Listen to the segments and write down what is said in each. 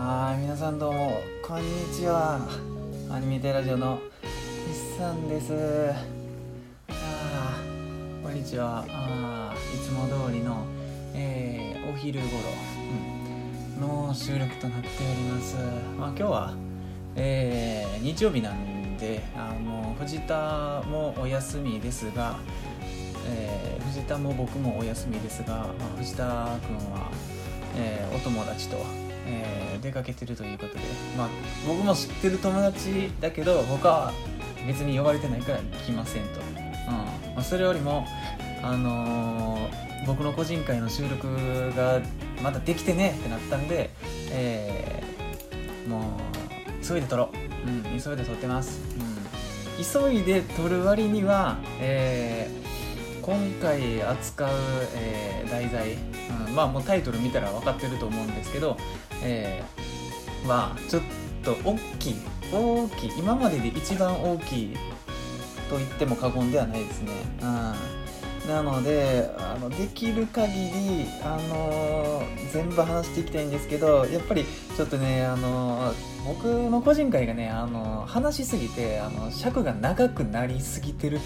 はい皆さんどうもこんにちは。アニメテラジオの日さんです。あーこんにちは。あいつも通りの、えーお昼頃、うんの収録となっております。まあ今日は、えー日曜日なんであの藤田もお休みですがえー藤田も僕もお休みですが、まあ藤田君は、えお友達と、えー出かけてるということで、まあ、僕も知ってる友達だけど他は別に呼ばれてないから来ませんと、うん。まあ、それよりも、あのー僕の個人会の収録がまだできてねってなったんで、えーもう急いで撮ろう、うん、急いで撮ってます、うん、急いで撮る割には、えー今回扱う、えー題材、うん、まあもうタイトル見たら分かってると思うんですけど、えーはちょっと大きい大きい今までで一番大きいと言っても過言ではないですね、うん、なのであのできる限り、あのー全部話していきたいんですけどやっぱりちょっとね、あのー僕の個人会がね、あの話しすぎてあの尺が長くなりすぎてる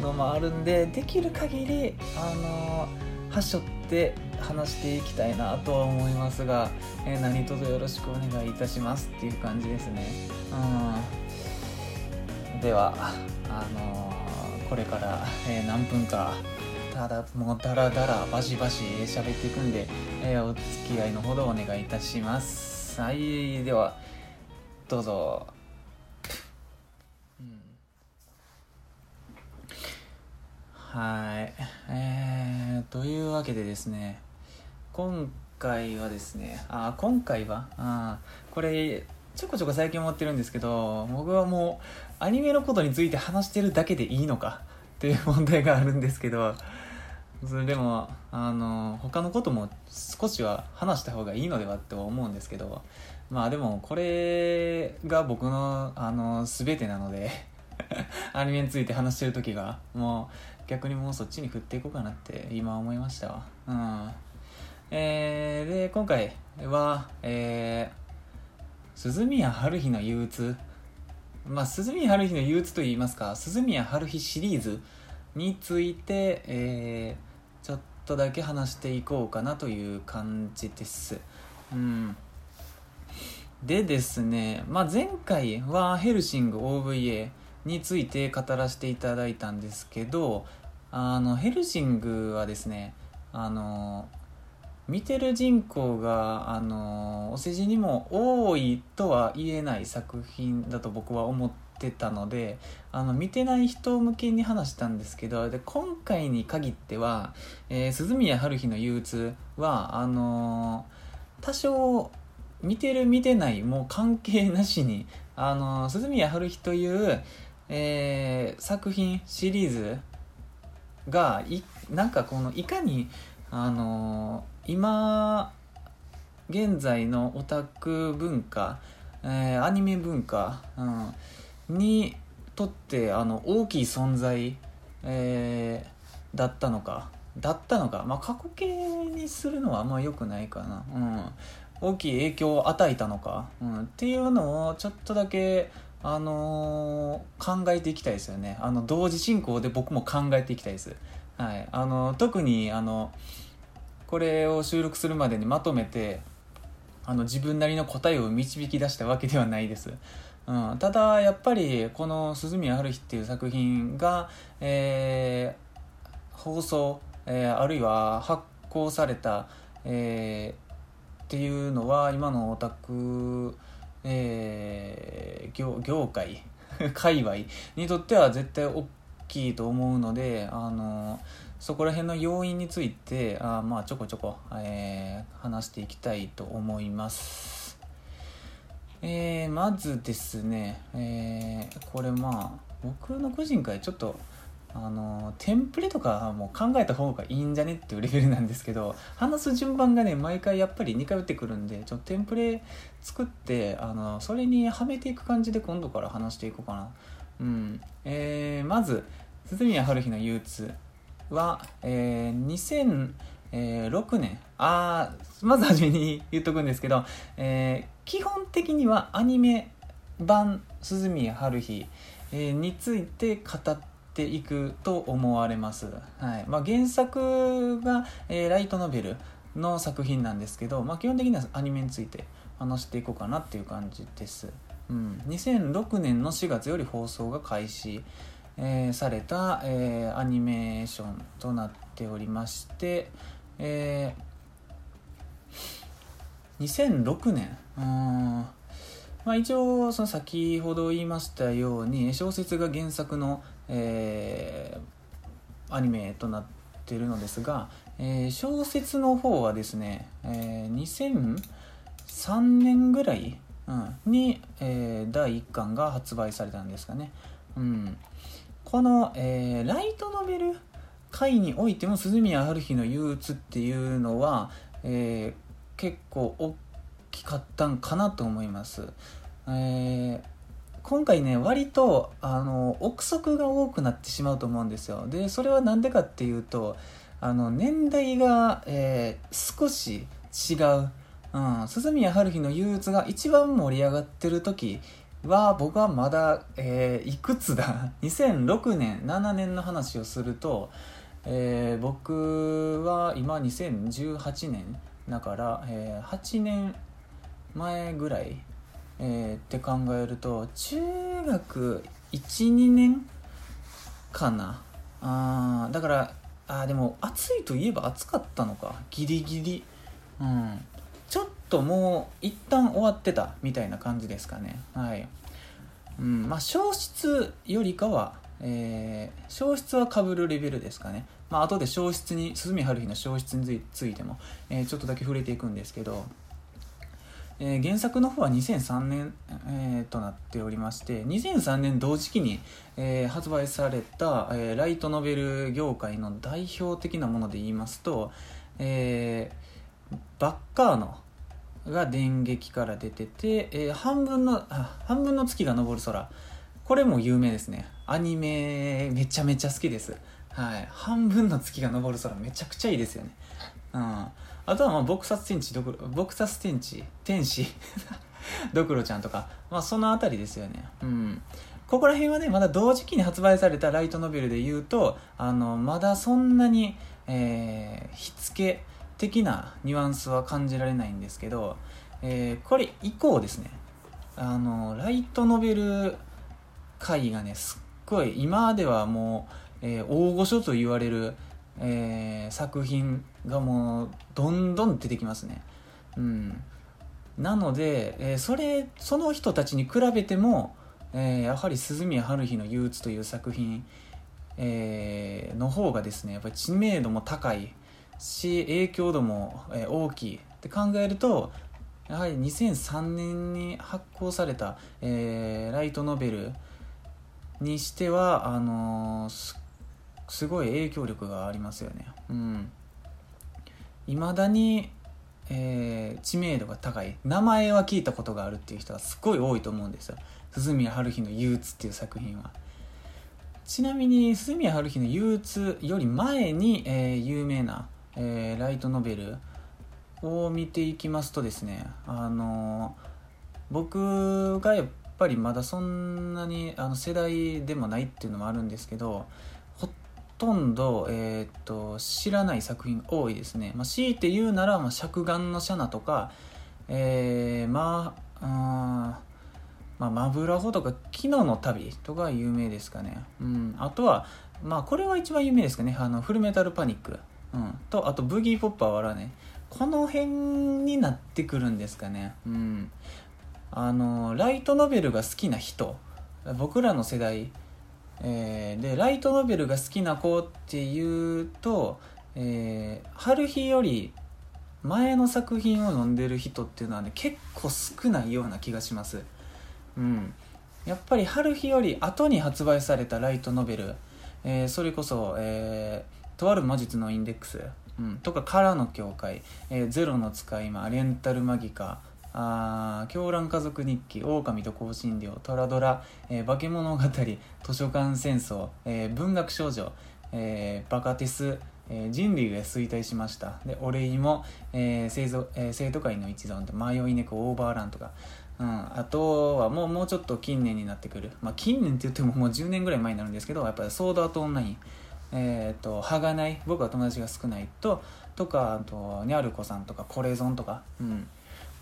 のもあるんでできる限りあのはしょって話していきたいなとは思いますが、えー何卒よろしくお願いいたしますっていう感じですね。うん。ではあのこれから、えー何分かただもうダラダラバシバシ喋っていくんで、えーお付き合いのほどお願いいたします。はいではどうぞうんはい。えー、というわけでですね、今回はですね、あ、今回は、あこれ、ちょこちょこ最近思ってるんですけど、僕はもう、アニメのことについて話してるだけでいいのか？っていう問題があるんですけど、それでも、あの、他のことも少しは話した方がいいのではって思うんですけど、まあでも、これが僕の、あの、全てなので、アニメについて話してる時が、もう、逆にもうそっちに振っていこうかなって今思いましたわ。うん。えー、で、今回は、えー、鈴宮春日の憂鬱。まあ、鈴宮春日の憂鬱と言いますか、鈴宮春日シリーズについて、えー、ちょっとだけ話していこうかなという感じです。うん。でですね、まあ、前回はヘルシング OVA について語らせていただいたんですけどあのヘルシングはですねあの見てる人口があのお世辞にも多いとは言えない作品だと僕は思ってたのであの見てない人向けに話したんですけどで今回に限っては、えー鈴宮春日の憂鬱はあの多少見てる見てないもう関係なしにあの鈴宮春日という、えー作品シリーズがいなんかこのいかにあの今現在のオタク文化、えーアニメ文化、うん、にとってあの大きい存在、えーだったのかだったのか、まあ、過去形にするのはあんま良くないかな、うん、大きい影響を与えたのか、うん、っていうのをちょっとだけ、あのー考えていきたいですよね。あの同時進行で僕も考えていきたいです、はい、あの特にあのこれを収録するまでにまとめてあの自分なりの答えを導き出したわけではないです、うん、ただやっぱりこの「鈴宮春日」っていう作品が、えー放送、えーあるいは発行された、えーっていうのは今のオタク、えー業業界 界隈にとっては絶対大きいと思うのであのそこら辺の要因についてあまあちょこちょこ、えー話していきたいと思います。えーまずですね、えーこれまあ僕の個人会ちょっとあのテンプレとかもう考えた方がいいんじゃねっていうレベルなんですけど 話す順番がね毎回やっぱり似通ってくるんでちょっとテンプレ作ってあのそれにはめていく感じで今度から話していこうかな。うん。えーまず鈴宮春日の憂鬱は、えーえー、6年。あまず初めに言っとくんですけど、えー、基本的にはアニメ版鈴宮春日、え、について語っていくと思われます、はい。まあ、原作が、えー、ライトノベルの作品なんですけど、まあ、基本的にはアニメについて話していこうかなっていう感じです、うん、2006年の4月より放送が開始、えー、された、えー、アニメーションとなっておりまして、えー、2006年うん。まあ、一応その先ほど言いましたように小説が原作の、えー、アニメとなってるのですが、えー、小説の方はですね、えー、2003年ぐらい、うん、に、えー、第1巻が発売されたんですかね。うん、この、えー、ライトノベル回においても鈴宮春日の憂鬱っていうのは、えー、結構大きかったんかなと思います。えー、今回ね割とあの憶測が多くなってしまうと思うんですよ。でそれは何でかっていうとあの年代が、えー、少し違う。うん、鈴宮春日の憂鬱が一番盛り上がってる時は僕はまだ、えー、いくつだ？2006年7年の話をするとえー、僕は今2018年だから、えー、8年前ぐらい、えー、って考えると中学12年かな。あだからあでも暑いといえば暑かったのか。ギリギリ。うん。ちょっともう一旦終わってたみたいな感じですかね。はい。うん。まあ消失よりかはえー、消失はかぶるレベルですかね。まあ後で消失に鈴見春日の消失についても、えー、ちょっとだけ触れていくんですけど、えー、原作の方は2003年、えー、となっておりまして2003年同時期に、えー、発売された、え、ライトノベル業界の代表的なもので言いますと、え、バッカーノが電撃から出てて、え、半分の半分の月が昇る空。これも有名ですね。アニメめちゃめちゃ好きです。はい。半分の月が昇る空めちゃくちゃいいですよね。うん。あとはまあ撲殺天地どころ撲殺天地天使ドクロちゃんとか。まあその辺りですよね。うん。ここら辺はねまだ同時期に発売されたライトノベルで言うとあのまだそんなに、えー、火付け的なニュアンスは感じられないんですけど、えー、これ以降ですね。あのライトノベル界がねすっごい今ではもうえー、大御所と言われる、えー、作品がもうどんどん出てきますね。うん、なので、えー、それその人たちに比べても、えー、やはり鈴宮春日の憂鬱という作品、え、の方がですねやっぱり知名度も高いし影響度も、え、大きいって考えるとやはり2003年に発行された、え、ライトノベルにしてはあのー、すごい影響力がありますよね。うん。未だに、えー、知名度が高い。名前は聞いたことがあるっていう人はすごい多いと思うんですよ。鈴宮春日の憂鬱っていう作品は。ちなみに鈴宮春日の憂鬱より前に、えー、有名な、えー、ライトノベルを見ていきますとですねあの僕がやっぱりまだそんなにあの世代でもないっていうのもあるんですけどとんど、えー、っと知らない作品多いですね、まあ、強いて言うなら、まあ、尺眼のシャナとか、えー、まあまあ、マブラホとか昨日の旅とか有名ですかね。うん。あとは、まあこれは一番有名ですかね。あの、フルメタルパニック。うん。と、あとブギーポッパーはね。この辺になってくるんですかね。うん。あの、ライトノベルが好きな人。僕らの世代えー、でライトノベルが好きな子っていうと、えー、春日より前の作品を読んでる人っていうのはね結構少ないような気がします。うん、やっぱり春日より後に発売されたライトノベル、えー、それこそ、えー、とある魔術のインデックス、うん、とか、カラの教会、えー、ゼロの使い魔、レンタルマギカ、あ狂乱家族日記狼と香辛料トラドラ、えー、化け物語図書館戦争、えー、文学少女、えー、バカテス、えー、人類が衰退しました。で俺にも、えー生徒えー生徒会の一存で迷い猫オーバーランとか、うん、あとはもうもうちょっと近年になってくる、まあ、近年って言ってももう10年ぐらい前になるんですけどやっぱりソードアートオンライン。えー、と歯がない僕は友達が少ないととかあとニャルコさんとかコレゾンとか、うん、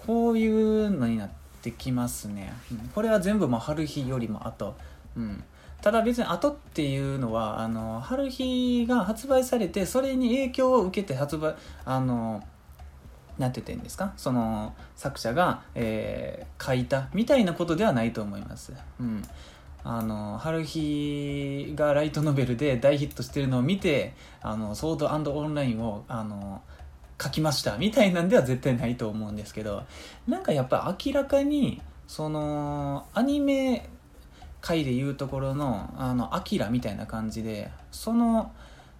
こういうのになってきますね、うんこれは全部もう春日よりも後、うん、ただ別に後っていうのはあの春日が発売されてそれに影響を受けて発売あのなんて言ってんですか？その作者が、えー書いたみたいなことではないと思います。うん。あの春日がライトノベルで大ヒットしてるのを見てあのソードオンラインをあの書きましたみたいなんでは絶対ないと思うんですけどなんかやっぱ明らかにそのアニメ界でいうところのあのアキラみたいな感じでその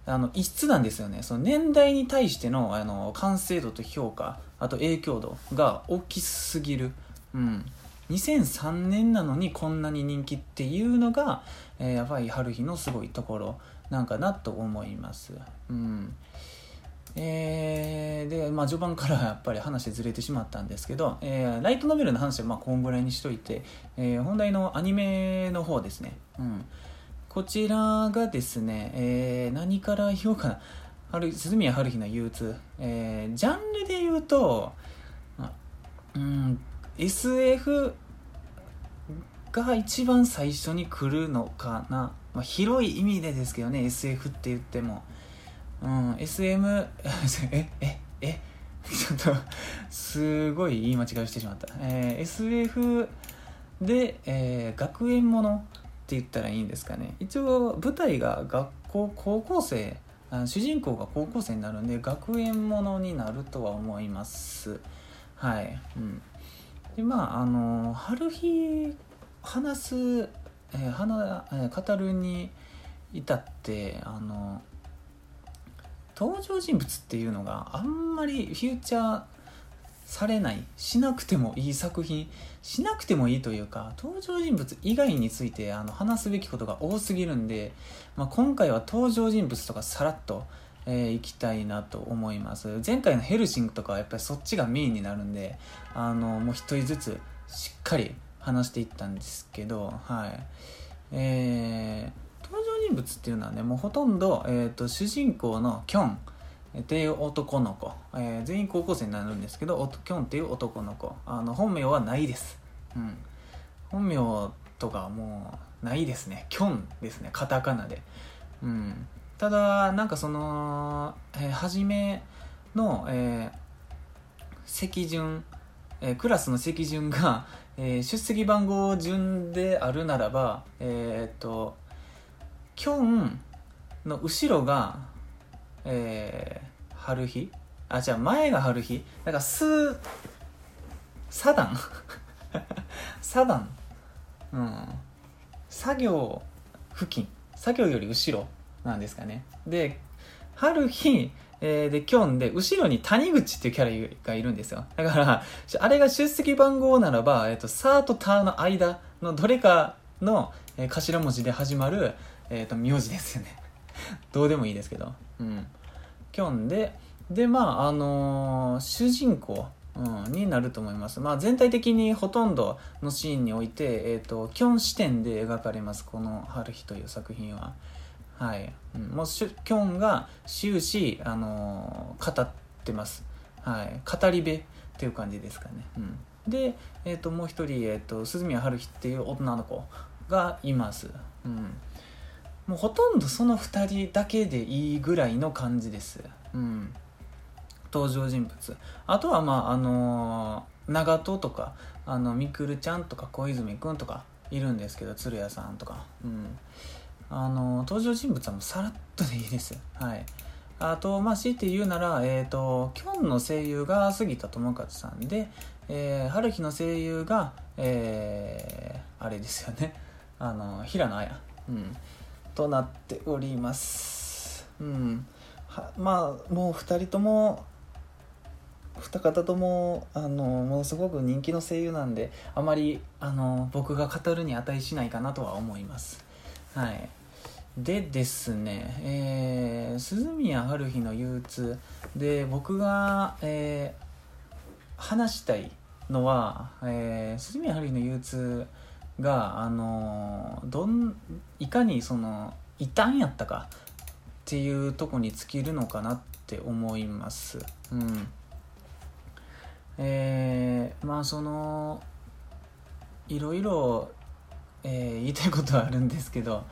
あの異質なんですよね。その年代に対してのあの完成度と評価あと影響度が大きすぎる、うん、2003年なのにこんなに人気っていうのが、えーやばい春日のすごいところなんかなと思います。うん。えーで、まあ、序盤からやっぱり話ずれてしまったんですけど、えーライトノベルの話はまあこんぐらいにしといて、えー本題のアニメの方ですね、うん、こちらがですね、えー何から言おうかな。春鈴宮春日の憂鬱、えージャンルで言うと、うん SF が一番最初に来るのかな、まあ、広い意味でですけどね SF って言っても、うん、SM えええ ちょっとすごい言い間違いをしてしまった、えー SF で、えー学園ものって言ったらいいんですかね。一応舞台が学校高校生あ主人公が高校生になるんで学園ものになるとは思います。はい、うん、でまああの春日話す、えー話え語るに至ってあの登場人物っていうのがあんまりフューチャーされないしなくてもいい作品しなくてもいいというか登場人物以外についてあの話すべきことが多すぎるんで、まあ、今回は登場人物とかさらっと、えーいきたいなと思います。前回のヘルシングとかはやっぱりそっちがメインになるんであのもう一人ずつしっかり話していったんですけどはい。えー人物っていうのはねもうほとんど、えー、と主人公のキョンっていう男の子、えー全員高校生になるんですけどおキョンっていう男の子。あの本名はないです、うん、本名とかもうないですね。キョンですね。カタカナで、うん、ただなんかその、えー初めの、えー席順、えークラスの席順が、えー出席番号順であるならばえーっとキョンの後ろが、えー、春日？あじゃあ前が春日？だからスサダン？サダン。うん。作業付近。作業より後ろなんですかね。で春日えーでキョンで後ろに谷口っていうキャラがいるんですよ。だからあれが出席番号ならば、えー、とサーとターの間のどれかの、えー頭文字で始まる、えー、と名字ですよね。どうでもいいですけど。うん。キョンででまああのー主人公、うん、になると思います、まあ、全体的にほとんどのシーンにおいて、えー、とキョン視点で描かれます。この「春日」という作品は。はい、うん、もうしゅキョンが終始、あのー語ってます、はい、語り部っていう感じですかね、うん、で、えー、ともう一人、えー、と鈴宮春日っていう女の子がいます、うん、もうほとんどその2人だけでいいぐらいの感じです、うん、登場人物。あとはまああのー長門とかあのみくるちゃんとか小泉くんとかいるんですけど鶴屋さんとか、うん、あの登場人物はもうさらっとでいいです。はい。あとまあ強いて言うならえっ、とキョンの声優が杉田智和さんで、えー、春日の声優がえーあれですよね。あの平野綾、うん、となっております。うん。まあもう2人とも二方ともあのものすごく人気の声優なんであまりあの僕が語るに値しないかなとは思います。はい。でですね、えー、鈴宮春日の憂鬱。で僕が、えー、話したいのは、えー、鈴宮春日の憂鬱が、あのどんいかにその異端やったかっていうとこに尽きるのかなって思います。うんえー、まあそのいろいろえー、言いたいことはあるんですけど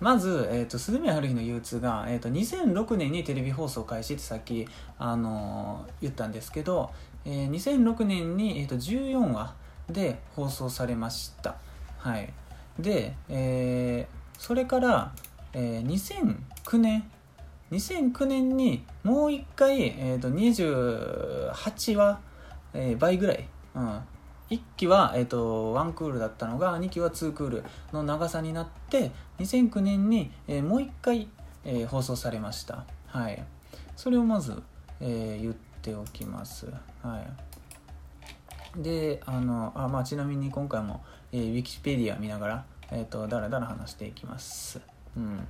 まず、えーと、鈴宮春日の憂鬱が、えーと、2006年にテレビ放送開始ってさっき、あのー、言ったんですけど、えー、2006年に、えーと、14話で放送されましたはい。で、えー、それから、えー、2009年2009年にもう一回、えー、と28話、えー、倍ぐらい、うん、1期は、えーと、1クールだったのが2期は2クールの長さになって2009年に、えー、もう1回、えー、放送されました。はい。それをまず、えー、言っておきます。はい。であのあ、まあ、ちなみに今回も、えー、ウィキペディア見ながら、えーと、だらだら話していきます。うん。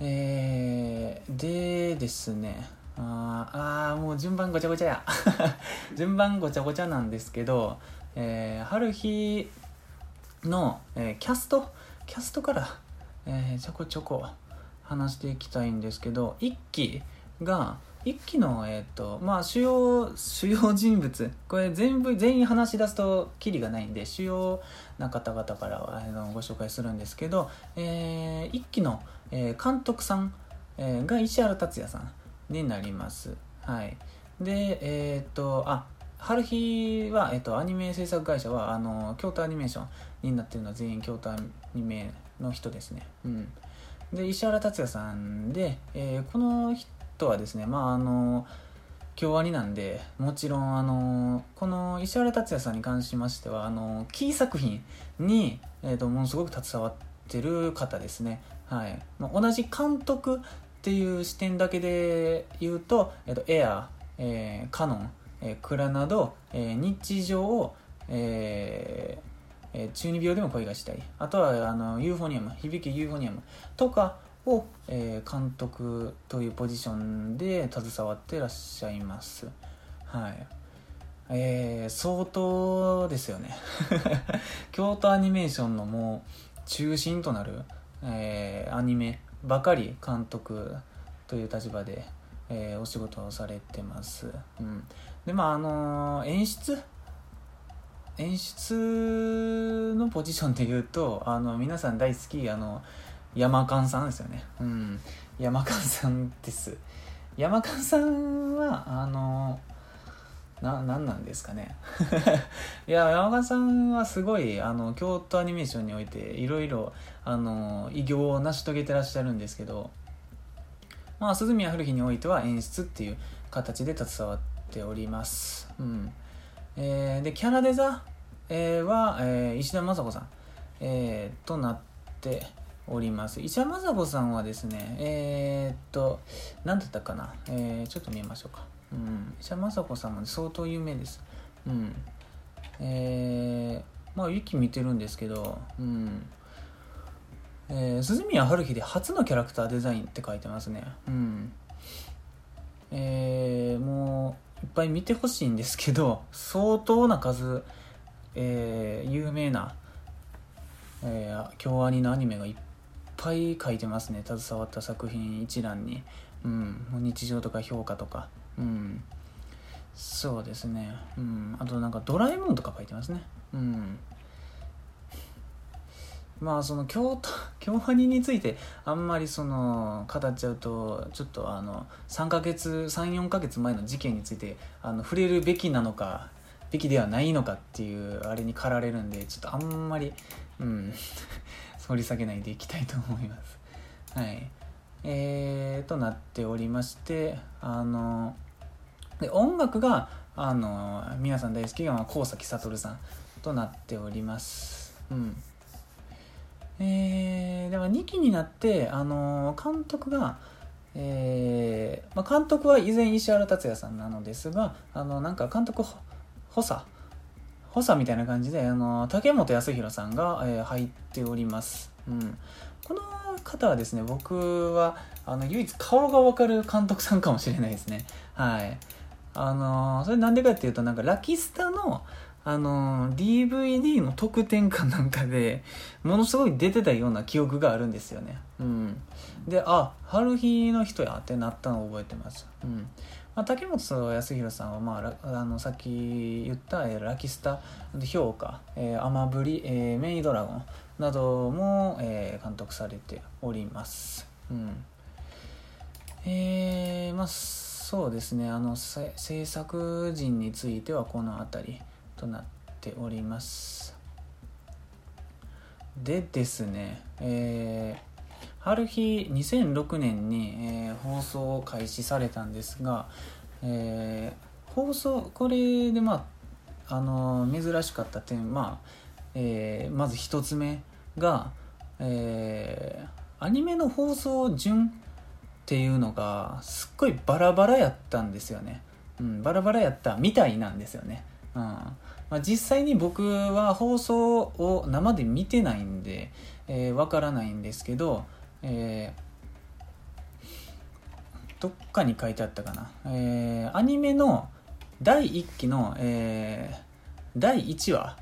えー、でですねああもう順番ごちゃごちゃや。順番ごちゃごちゃなんですけど、えー、春日の、えー、キャストキャストから、えー、ちょこちょこ話していきたいんですけど1期が1期の、えーとまあ、主要主要人物 これ全部全員話し出すとキリがないんで主要な方々からあのご紹介するんですけど、えー、1期の、えー、監督さん、えー、が石原達也さんになります。はい。で、えっ、と、あ、春日は、えっ、と、アニメ制作会社は、あの、京都アニメーションになってるのは全員京都アニメの人ですね。うん。で、石原達也さんで、えー、この人はですね、まあ、あの、京アニなんで、もちろん、あの、この石原達也さんに関しましては、あの、キー作品に、えっ、と、ものすごく携わってる方ですね。はい。同じ監督っていう視点だけで言うと、えっと、エアー、えー、カノン、えー、クラナド、えー、日常を、えーえー、中二病でも恋がしたいあとはあのユーフォニアム響きユーフォニアムとかを、えー、監督というポジションで携わってらっしゃいます。はい。えー、相当ですよね。京都アニメーションのもう中心となる、えー、アニメばかり監督という立場で、えー、お仕事をされてます。うん、でまああのー、演出？演出のポジションでいうとあの皆さん大好きあの山勘さんですよね。うん、山勘さんです。山勘さんはあのな何なんですかね。いや山川さんはすごいあの京都アニメーションにおいていろいろあの偉業を成し遂げてらっしゃるんですけどまあ鈴宮春日においては演出っていう形で携わっております。うん。えー、でキャラデザ、えー、は、えー、石田雅子さん、えー、となっております石田雅子さんはですねえー、っと何だったかな、えー、ちょっと見ましょうかうん、石田雅子さんも相当有名です。うん。えー、まあ、ユキ見てるんですけど、うん。えー、鈴宮春日で初のキャラクターデザインって書いてますね。うん。えー、もう、いっぱい見てほしいんですけど、相当な数、えー、有名な、えー、京アニのアニメがいっぱい書いてますね。携わった作品一覧に。うん。日常とか評価とか。うんそうですねうんあとなんかドラえもんとか書いてますねうんまあその京都 京アニについてあんまりその語っちゃうとちょっとあの3ヶ月34ヶ月前の事件についてあの触れるべきなのかべきではないのかっていうあれに駆られるんでちょっとあんまりうん掘り下げないでいきたいと思います。はい。えー、となっておりましてあので音楽があの皆さん大好きな高崎悟さんとなっております。うん。えー、だから2期になってあの監督がえーまあ、監督は以前石原達也さんなのですがあのなんか監督補佐補佐みたいな感じであの竹本康弘さんが、えー、入っております、うん。この方はですね僕はあの唯一顔が分かる監督さんかもしれないですね。はい。あのそれなんでかっていうとなんかラキスタのあの DVD の特典かなんかでものすごい出てたような記憶があるんですよね。うん。であ春日の人やってなったのを覚えてます。うん。まあ、竹本康弘さんは、まあ、あのさっき言った、えー、ラキスタ評価、えー、アマブリ、えー、メイドラゴンなども、えー、監督されております。うん。えー、まあそうですね。あの制作陣についてはこの辺りとなっております。でですねえー春日2006年に、えー、放送を開始されたんですが、えー、放送これでまああの珍しかった点、まあえー、まず1つ目が、えー、アニメの放送順っていうのがすっごいバラバラやったんですよね、うん、バラバラやったみたいなんですよね、うん。まあ、実際に僕は放送を生で見てないんでわ、えー、からないんですけどえー、どっかに書いてあったかな、えー、アニメの第1期の、えー、第1話、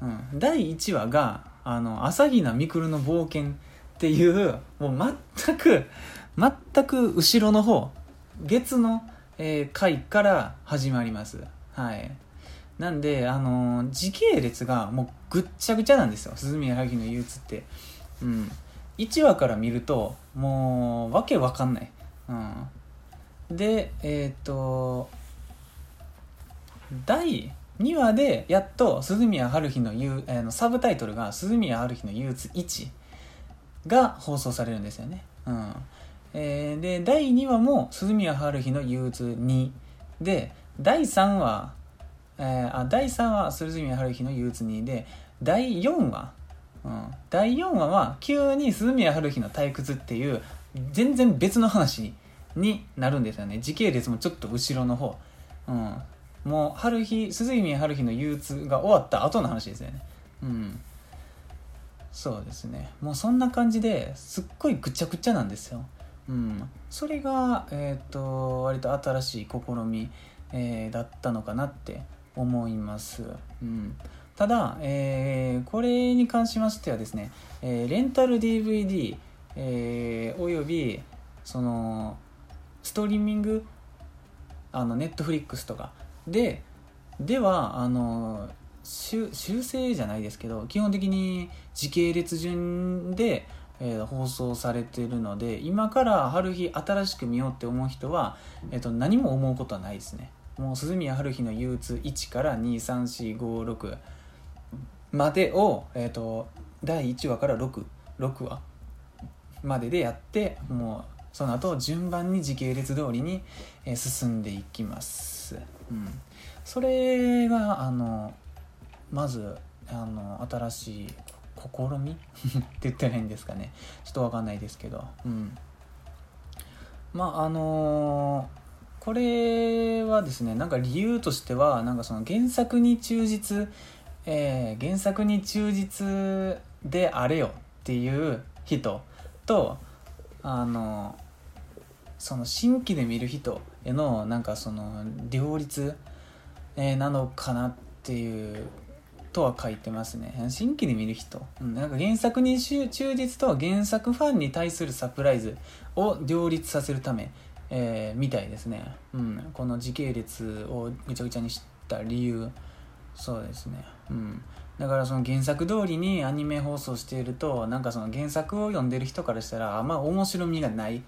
うん、第1話があの朝比奈未来の冒険っていうもう全く全く後ろの方月の、えー、回から始まります。はい。なんであのー、時系列がもうぐっちゃぐちゃなんですよ。鈴宮春日の憂鬱って。うん。1話から見るともうわけわかんない、うん、でえっ、ー、と第2話でやっと鈴宮春日の言う、えー、のサブタイトルが「鈴宮春日の憂鬱1」が放送されるんですよね、うん。えー、で第2話も鈴宮春日の憂鬱2で第3話、えー、あ第3話鈴宮春日の憂鬱2で第4話うん、第4話は急に鈴宮春日の退屈っていう全然別の話になるんですよね。時系列もちょっと後ろの方、うん、もう春日鈴宮春日の憂鬱が終わった後の話ですよね。うん。そうですね。もうそんな感じですっごいぐちゃぐちゃなんですよ。うん、それが、えーと、割と新しい試み、えー、だったのかなって思います。うん。ただ、えー、これに関しましてはですね、えー、レンタル DVD、えー、およびそのストリーミングあのネットフリックスとか。でではあの修正じゃないですけど基本的に時系列順で、えー、放送されているので今から春日新しく見ようって思う人は、えーと、何も思うことはないですね。もう鈴宮春日の憂鬱1から23456までを、えーと、第1話から 6, 6話まででやってもうその後順番に時系列通りに、え、進んでいきます、うん、それがあのまずあの新しい試み？って言ったらいいんですかね。ちょっと分かんないですけど、うん、まああのー、これはですねなんか理由としてはなんかその原作に忠実えー、原作に忠実であれよっていう人とあのその新規で見る人へのなんかその両立、えー、なのかなっていうとは書いてますね。新規で見る人、なんか原作に忠実と原作ファンに対するサプライズを両立させるため、えー、みたいですね、うん、この時系列をぐちゃぐちゃにした理由。そうですね。うん。だからその原作通りにアニメ放送しているとなんかその原作を読んでる人からしたらあんま面白みがない、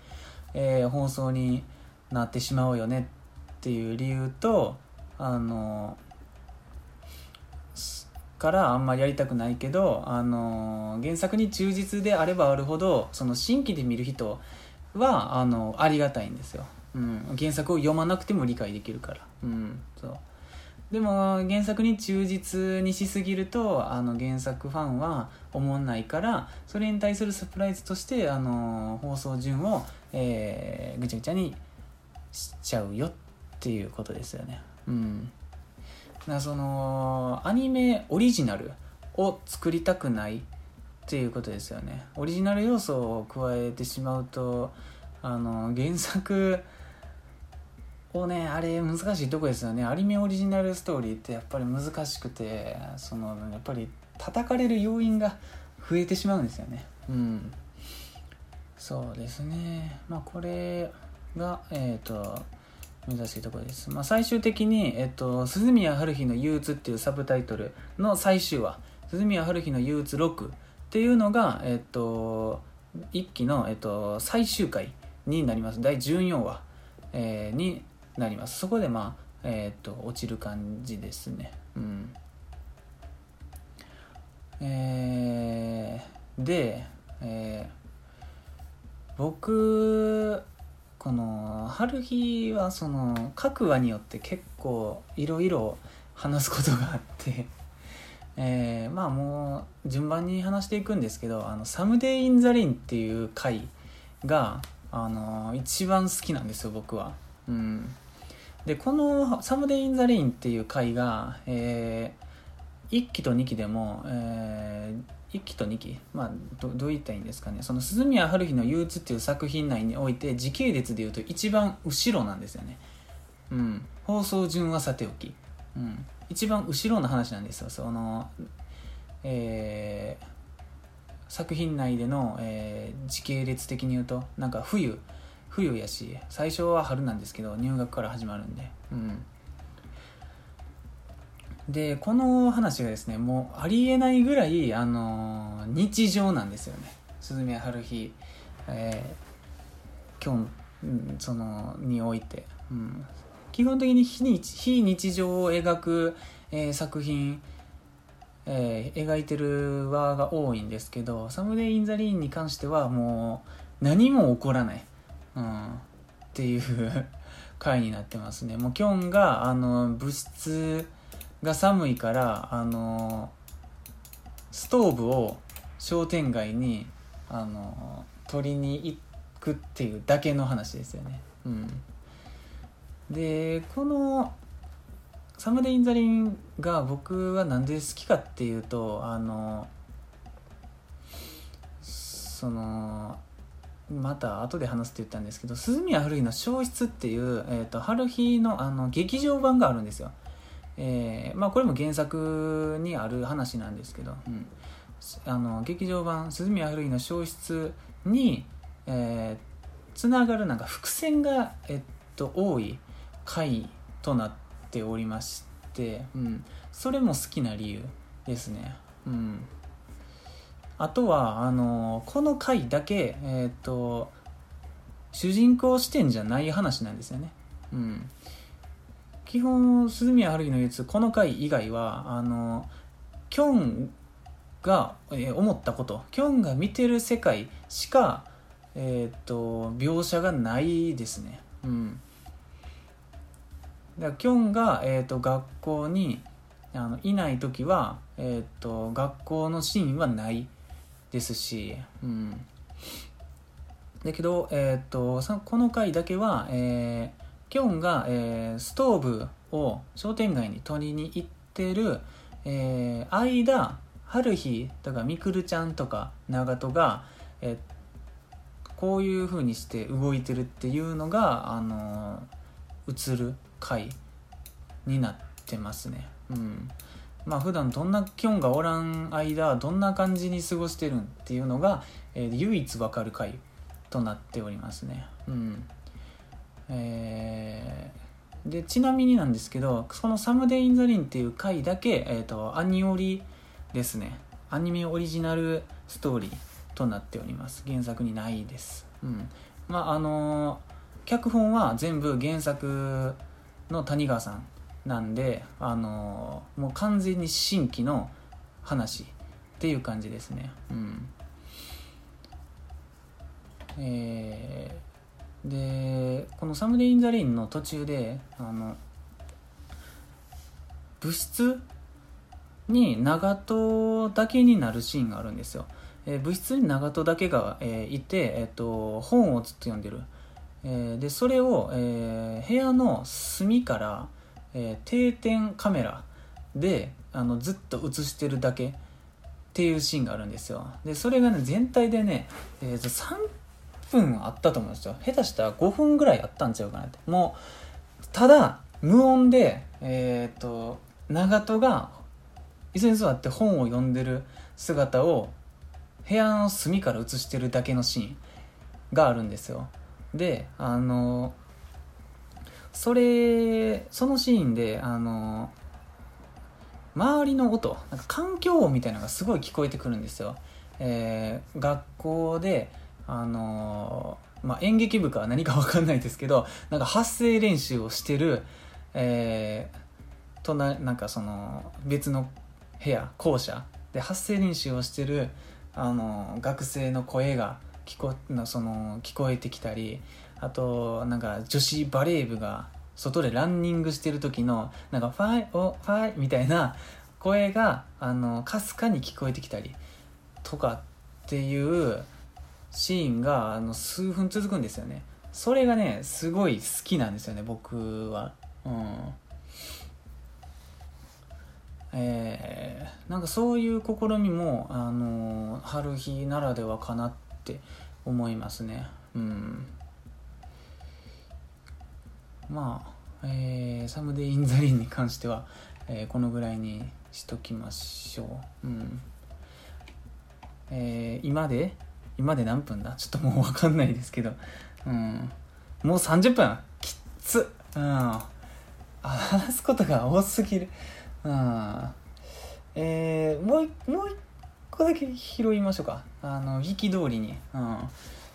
えー、放送になってしまうよねっていう理由とあのからあんまりやりたくないけどあの原作に忠実であればあるほどその新規で見る人はあのありがたいんですよ、うん、原作を読まなくても理解できるから、うん、そう。でも原作に忠実にしすぎるとあの原作ファンは思わないからそれに対するサプライズとしてあの放送順を、えー、ぐちゃぐちゃにしちゃうよっていうことですよね。うん、だそのアニメオリジナルを作りたくないっていうことですよねオリジナル要素を加えてしまうとあの原作をねあれ難しいとこですよね。アニメオリジナルストーリーってやっぱり難しくてそのやっぱり叩かれる要因が増えてしまうんですよね。うん。そうですね。まあこれがえっ、ー、と難しいところです、まあ、最終的に、えっと「鈴宮春日の憂鬱」っていうサブタイトルの最終話「鈴宮春日の憂鬱6」っていうのが、えっと、一期の、えっと、最終回になります。第14話、えー、になります。そこでまあえっと落ちる感じですね。うん。えー、で、えー、僕この春日はその各話によって結構いろいろ話すことがあって えー、まあもう順番に話していくんですけど「あのサムデイ・イン・ザ・リン」っていう回があの一番好きなんですよ僕は。うん、でこの「サムデイ・ン・ザ・リン」っていう回が、えー、1期と2期でも、えー、1期と2期、まあ、どどう言ったらいいんですかね。その鈴宮春日の憂鬱っていう作品内において時系列でいうと一番後ろなんですよね、うん、放送順はさておき、うん、一番後ろの話なんですよ。その、えー、作品内での、えー、時系列的に言うとなんか冬冬やし最初は春なんですけど入学から始まるんで。うん。でこの話がですねもうありえないぐらい、あのー、日常なんですよね。鈴宮春日、えー、今日そのにおいて、うん、基本的に非日非日常を描く、えー、作品、えー、描いてる輪が多いんですけど「サムデイ・イン・ザ・リーン」に関してはもう何も起こらない、うん、っていう回になってますね。もうキョンがあの物質が寒いからあのストーブを商店街にあの取りに行くっていうだけの話ですよね。うん、でこの「サムデイン・ザ・リン」が僕はなんで好きかっていうとあのそのまた後で話すって言ったんですけど鈴宮春日の「消失」っていう、えーと、春日のあの劇場版があるんですよ。えー、まあ、これも原作にある話なんですけど、うん、あの劇場版「鈴宮春日の消失に」えー、つながるなんか伏線が、えっと、多い回となっておりまして、うん、それも好きな理由ですね。うんあとはあのこの回だけ、えーと主人公視点じゃない話なんですよね。うん、基本鈴宮春日の言うこの回以外はあのキョンが、えー、思ったことキョンが見てる世界しか、えー、っと描写がないですね。うん。だからキョンが、え、っと学校にあのいない時は、え、っと学校のシーンはない。ですし、うん、だけど、えー、っとこの回だけは、えー、キョンが、えー、ストーブを商店街に取りに行ってる、えー、間春日とかみくるちゃんとか長門が、えー、こういう風にして動いてるっていうのが、あのー、映る回になってますね。うんまあ普段どんなキョンがおらん間どんな感じに過ごしてるんっていうのが、えー、唯一わかる回となっておりますね。うん。えー、でちなみになんですけどその「サムデイ・ン・ザ・リン」っていう回だけ、えーと、アニオリですね。アニメオリジナルストーリーとなっております。原作にないです。うん。まああのー、脚本は全部原作の谷川さんなんであの、もう完全に新規の話っていう感じですね。うん。えーでこの「サムデイ・イン・ザ・レイン」の途中であの物質に長門だけになるシーンがあるんですよ、えー、物質に長門だけが、えー、いて、えーと、本をずっと読んでる、えー、でそれを、え部屋の隅から、え定点カメラであのずっと映してるだけっていうシーンがあるんですよ。でそれがね全体でね、えー、と3分あったと思うんですよ。下手したら5分ぐらいあったんちゃうかなって。もうただ無音でえっ、ー、と長門が椅子に座って本を読んでる姿を部屋の隅から映してるだけのシーンがあるんですよ。であのそれそのシーンであの周りの音なんか環境音みたいなのがすごい聞こえてくるんですよ、えー、学校であのまあ、演劇部か何か分かんないですけどなんか発声練習をしてる、えー、とななんかその別の部屋校舎で発声練習をしてるあの学生の声が聞こその聞こえてきたりあとなんか女子バレー部が外でランニングしてる時のなんかファイオファイみたいな声があのかすかに聞こえてきたりとかっていうシーンがあの数分続くんですよね。それがねすごい好きなんですよね僕は。うん。えー、なんかそういう試みもあのハルヒならではかなって思いますね。うん。まあ、えー、サムデイ・イン・ザ・レインに関しては、えー、このぐらいにしときましょう。うん。えー、今で今で何分だ？ちょっともう分かんないですけど、うん、もう30分？きっつ、うん、話すことが多すぎる、うん、えー、もうもう一個だけ拾いましょうか。あの憤りに、うん、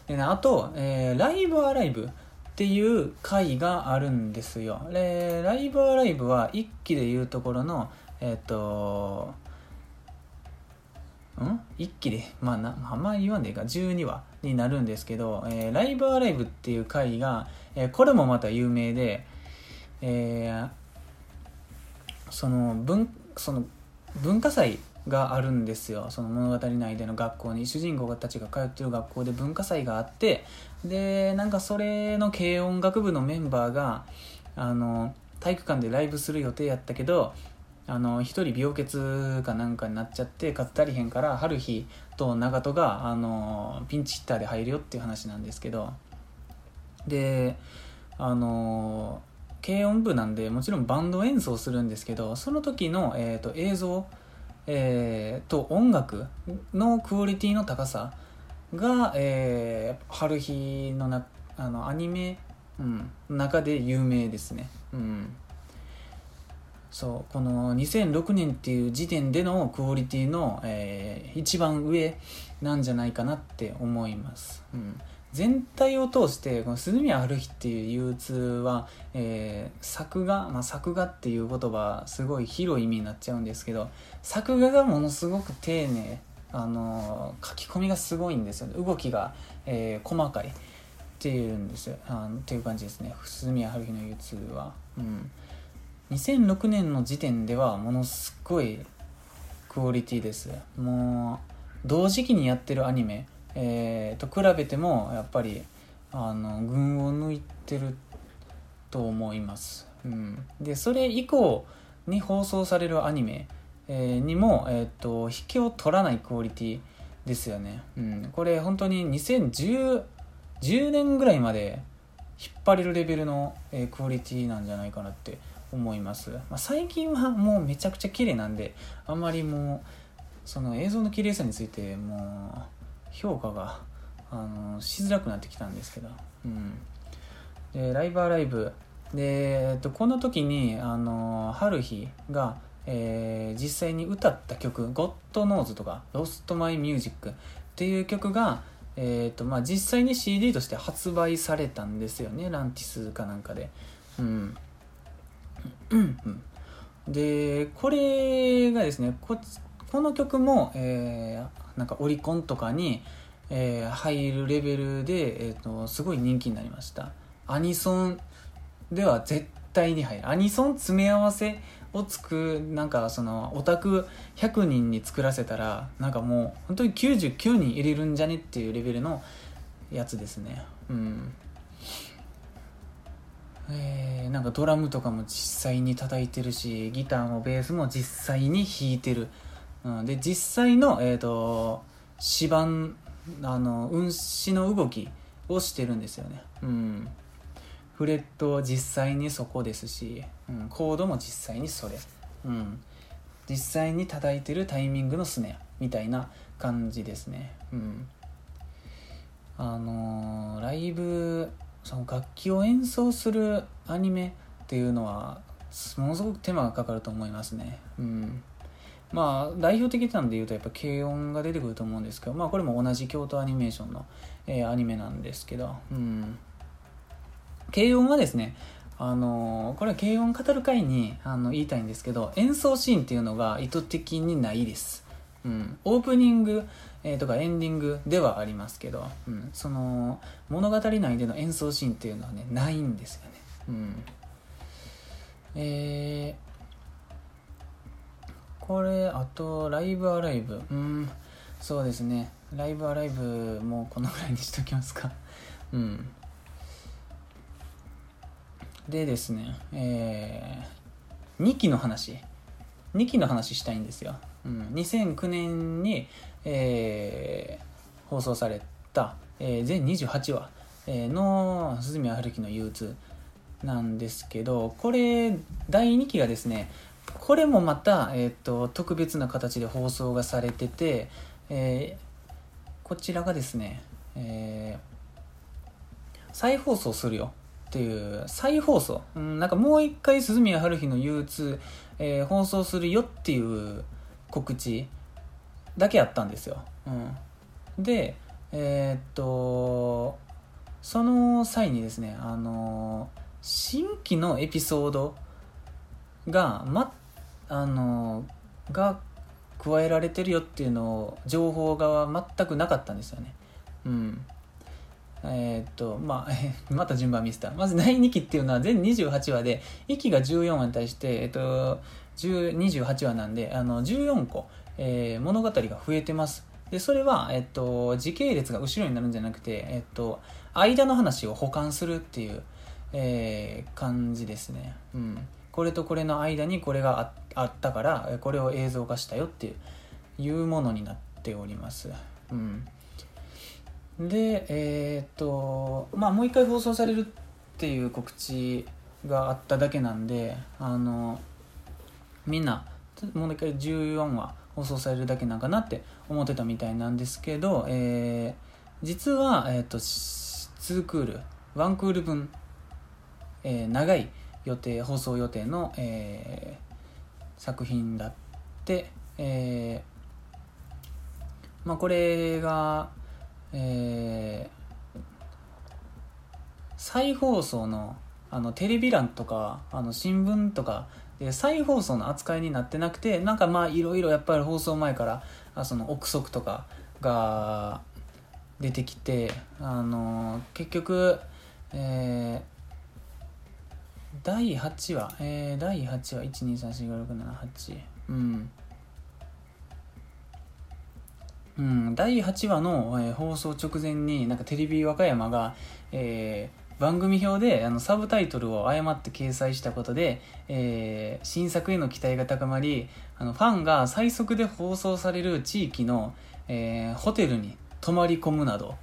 で、ね、あと、えー、ライブアライブ。っていう回があるんですよ。で、ライブアライブは一期でいうところの、えっ、ー、と、ん？一期で、まあな、あんまり言わんでいいか、12話になるんですけど、えー、ライブアライブっていう回が、えー、これもまた有名で、えー、その文、その文化祭があるんですよ。その物語内での学校に。主人公たちが通ってる学校で文化祭があってでなんかそれの軽音楽部のメンバーがあの体育館でライブする予定やったけどあの一人病欠かなんかになっちゃって数足りへんから春日と長門があのピンチヒッターで入るよっていう話なんですけど。であの軽音部なんでもちろんバンド演奏するんですけどその時の、えーと映像えー、と音楽のクオリティの高さが、えー、春日のなあのアニメ、うん、中で有名ですね。うんそうこの2006年っていう時点でのクオリティの、えー、一番上なんじゃないかなって思います。うん全体を通してこの鈴宮春日っていう憂鬱は、えー、作画、まあ、作画っていう言葉すごい広い意味になっちゃうんですけど作画がものすごく丁寧あの書き込みがすごいんですよ動きが、えー、細かいっていうんですよ。あっていう感じですね。鈴宮春日の憂鬱は、うん、2006年の時点ではものすごいクオリティです。もう同時期にやってるアニメえー、と比べてもやっぱりあの群を抜いてると思います、うん、でそれ以降に放送されるアニメ、えー、にも、えーと、引けを取らないクオリティですよね、うん、これ本当に2010年ぐらいまで引っ張れるレベルの、えー、クオリティなんじゃないかなって思います、まあ、最近はもうめちゃくちゃ綺麗なんであんまりもうその映像の綺麗さについてもう評価があのしづらくなってきたんですけど、うん、でライブアライブ。で、えっと、この時にあのハルヒが、えー、実際に歌った曲「 God knows とか「 Lost my music っていう曲が、えーとまあ、実際に CD として発売されたんですよねランティスかなんかで。うん。でこれがですねここの曲も、えー、なんかオリコンとかに、えー、入るレベルで、えーと、すごい人気になりました。アニソンでは絶対に入る。アニソン詰め合わせをつくなんかそのオタク100人に作らせたらなんかもう本当に99人入れるんじゃねっていうレベルのやつですね。うん。えー、なんかドラムとかも実際に叩いてるしギターもベースも実際に弾いてる。うん、で実際の、えーと、指板あの運指の動きをしてるんですよね、うん、フレットは実際にそこですし、うん、コードも実際にそれ、うん、実際に叩いてるタイミングのスネアみたいな感じですね。うん。あのー、ライブその楽器を演奏するアニメっていうのはものすごく手間がかかると思いますね。うん。まあ代表的なんで言うとやっぱ軽音が出てくると思うんですけどまあこれも同じ京都アニメーションの、えー、アニメなんですけどうん。軽音はですねあのこれは軽音語る会にあの言いたいんですけど演奏シーンっていうのが意図的にないです、うん、オープニング、えー、とかエンディングではありますけど、うん、その物語内での演奏シーンっていうのはねないんですよね、うん。えー、これあとライブアライブ。うん。そうですね。ライブアライブもこのぐらいにしときますか。うん。でですね、えー、2期の話。2期の話したいんですよ、うん、2009年に、えー、放送された、えー、全28話、え、の鈴宮春樹の憂鬱なんですけどこれ第2期がですねこれもまた、えーと、特別な形で放送がされてて、えー、こちらがですね、えー、再放送するよ。っていう再放送、うん、なんかもう一回鈴宮春日の憂鬱、えー、放送するよっていう告知だけやったんですよ、うん、でえー、っとその際にですねあの新規のエピソードがまあのが加えられてるよっていうのを情報が全くなかったんですよね。うん。えー、っとまあ、また順番ミスった。まず第2期っていうのは全28話で1期が14話に対して、えっと、28話なんであの14個、えー、物語が増えてます。でそれは、えっと、時系列が後ろになるんじゃなくて、えっと、間の話を補完するっていう、えー、感じですね、うん、これとこれの間にこれがあったからこれを映像化したよっていうものになっております、うん。でえー、っとまあもう一回放送されるっていう告知があっただけなんであのみんなもう一回14話放送されるだけなんかなって思ってたみたいなんですけど、えー、実は、えーと、2クール1クール分、えー、長い予定放送予定の、えー、作品だって、えまあ、これがえー、再放送のあのテレビ欄とかあの新聞とかで再放送の扱いになってなくてなんかまあいろいろやっぱり放送前からあその憶測とかが出てきてあの結局、えー、第8話、えー、第8話1、2、3、4、5、6、7、8うん。うん、第8話の、えー、放送直前になんかテレビ和歌山が、えー、番組表であのサブタイトルを誤って掲載したことで、えー、新作への期待が高まりあのファンが最速で放送される地域の、えホテルに泊まり込むなど、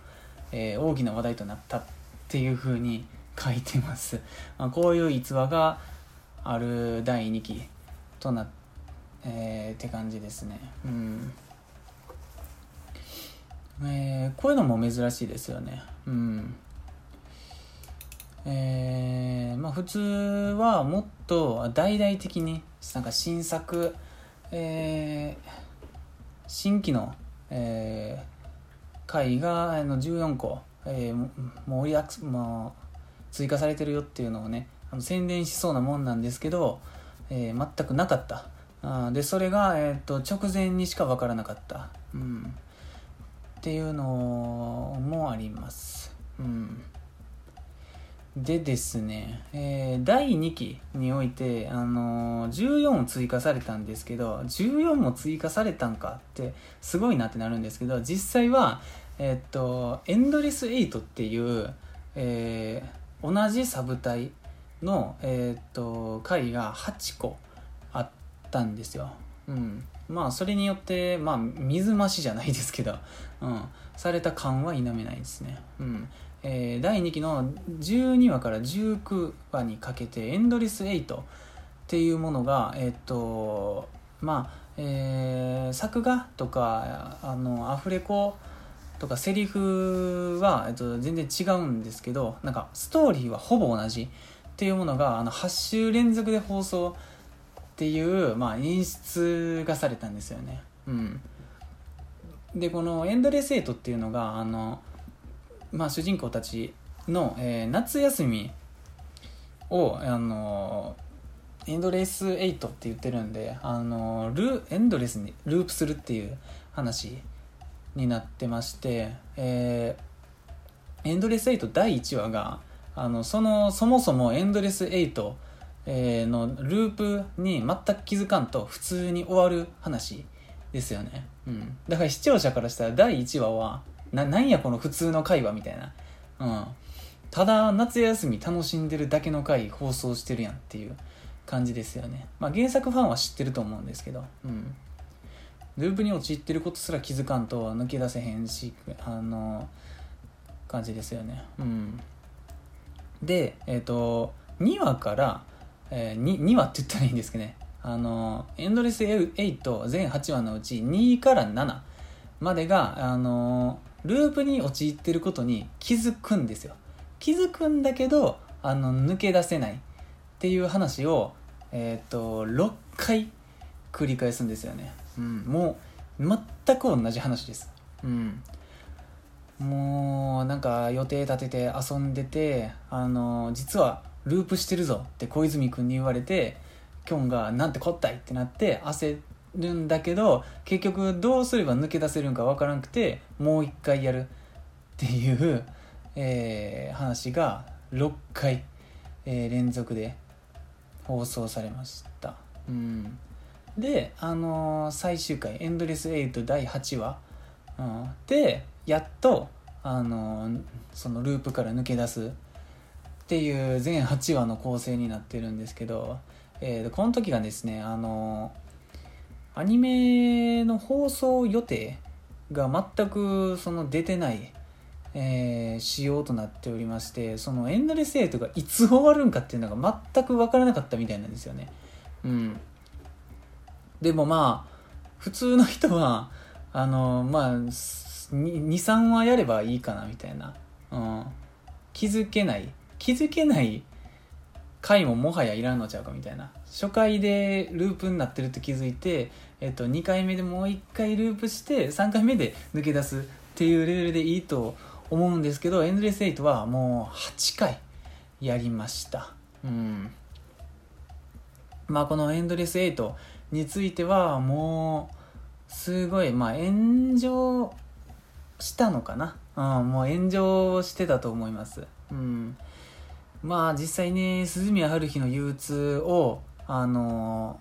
え大きな話題となったっていうふうに書いてます、まあ、こういう逸話がある第2期となっえ、って感じですね。うん。えー、こういうのも珍しいですよね。うん。えー、まあ普通はもっと大々的になんか新作、えー、新規の、えー、回があの14個、えー、盛りだくまあ、追加されてるよっていうのをねあの宣伝しそうなもんなんですけど、えー、全くなかった。あでそれが、えーと、直前にしか分からなかった、うん、っていうのもあります。うん。でですね、えー、第2期において、あのー、14を追加されたんですけど、14も追加されたんかってすごいなってなるんですけど、実際は、えー、っと、エンドレス8っていう、えー、同じサブ隊の、え、っと、回が8個あったんですよ。うん。まあそれによってまあ水増しじゃないですけど、うん、された感は否めないですね、うん。えー、第2期の12話から19話にかけてエンドレス8っていうものがえっ、とまあえー、作画とかあのアフレコとかセリフは、えっと、全然違うんですけどなんかストーリーはほぼ同じっていうものがあの8週連続で放送っていう、まあ、演出がされたんですよね。うん、でこの「エンドレスエイト」っていうのがあの、まあ、主人公たちの、えー、夏休みをあのエンドレスエイトって言ってるんであのルエンドレスにループするっていう話になってまして、えー、エンドレスエイト第1話があのそのそもそもエンドレスエイトえー、のループに全く気づかんと普通に終わる話ですよね、うん、だから視聴者からしたら第1話はななんやこの普通の会話みたいな、うん、ただ夏休み楽しんでるだけの回放送してるやんっていう感じですよね、まあ、原作ファンは知ってると思うんですけど、うん、ループに陥ってることすら気づかんと抜け出せへんしあの感じですよね、うん、でえっ、ー、と2話からえー、2, 2話って言ったらいいんですけどね。あのエンドレス8全8話のうち2から7までがあのループに陥ってることに気づくんですよ。気づくんだけどあの抜け出せないっていう話をえっ、と6回繰り返すんですよね、うん、もう全く同じ話です、うん、もうなんか予定立てて遊んでてあの実はループしてるぞって小泉君に言われてきょんがなんてこったいってなって焦るんだけど結局どうすれば抜け出せるんか分からなくてもう一回やるっていう、えー、話が6回、えー、連続で放送されました。うん、で、あのー、最終回「エンドレス8」第8話、うん、でやっと、あのー、そのループから抜け出すっていう全8話の構成になってるんですけど、えー、この時がですねあのアニメの放送予定が全くその出てない、えー、仕様となっておりましてそのエンドレスエイトがいつ終わるんかっていうのが全く分からなかったみたいなんですよね。うん。でもまあ普通の人はあのまあ23話やればいいかなみたいな、うん、気づけない気づけない回ももはやいらんのちゃうかみたいな。初回でループになってると気づいて、えっと、2回目でもう1回ループして3回目で抜け出すっていうレベルでいいと思うんですけどエンドレス8はもう8回やりました。うん。まあこのエンドレス8についてはもうすごいまあ炎上したのかな。うんもう炎上してたと思います。うん。まあ実際に鈴宮春日の憂鬱をあの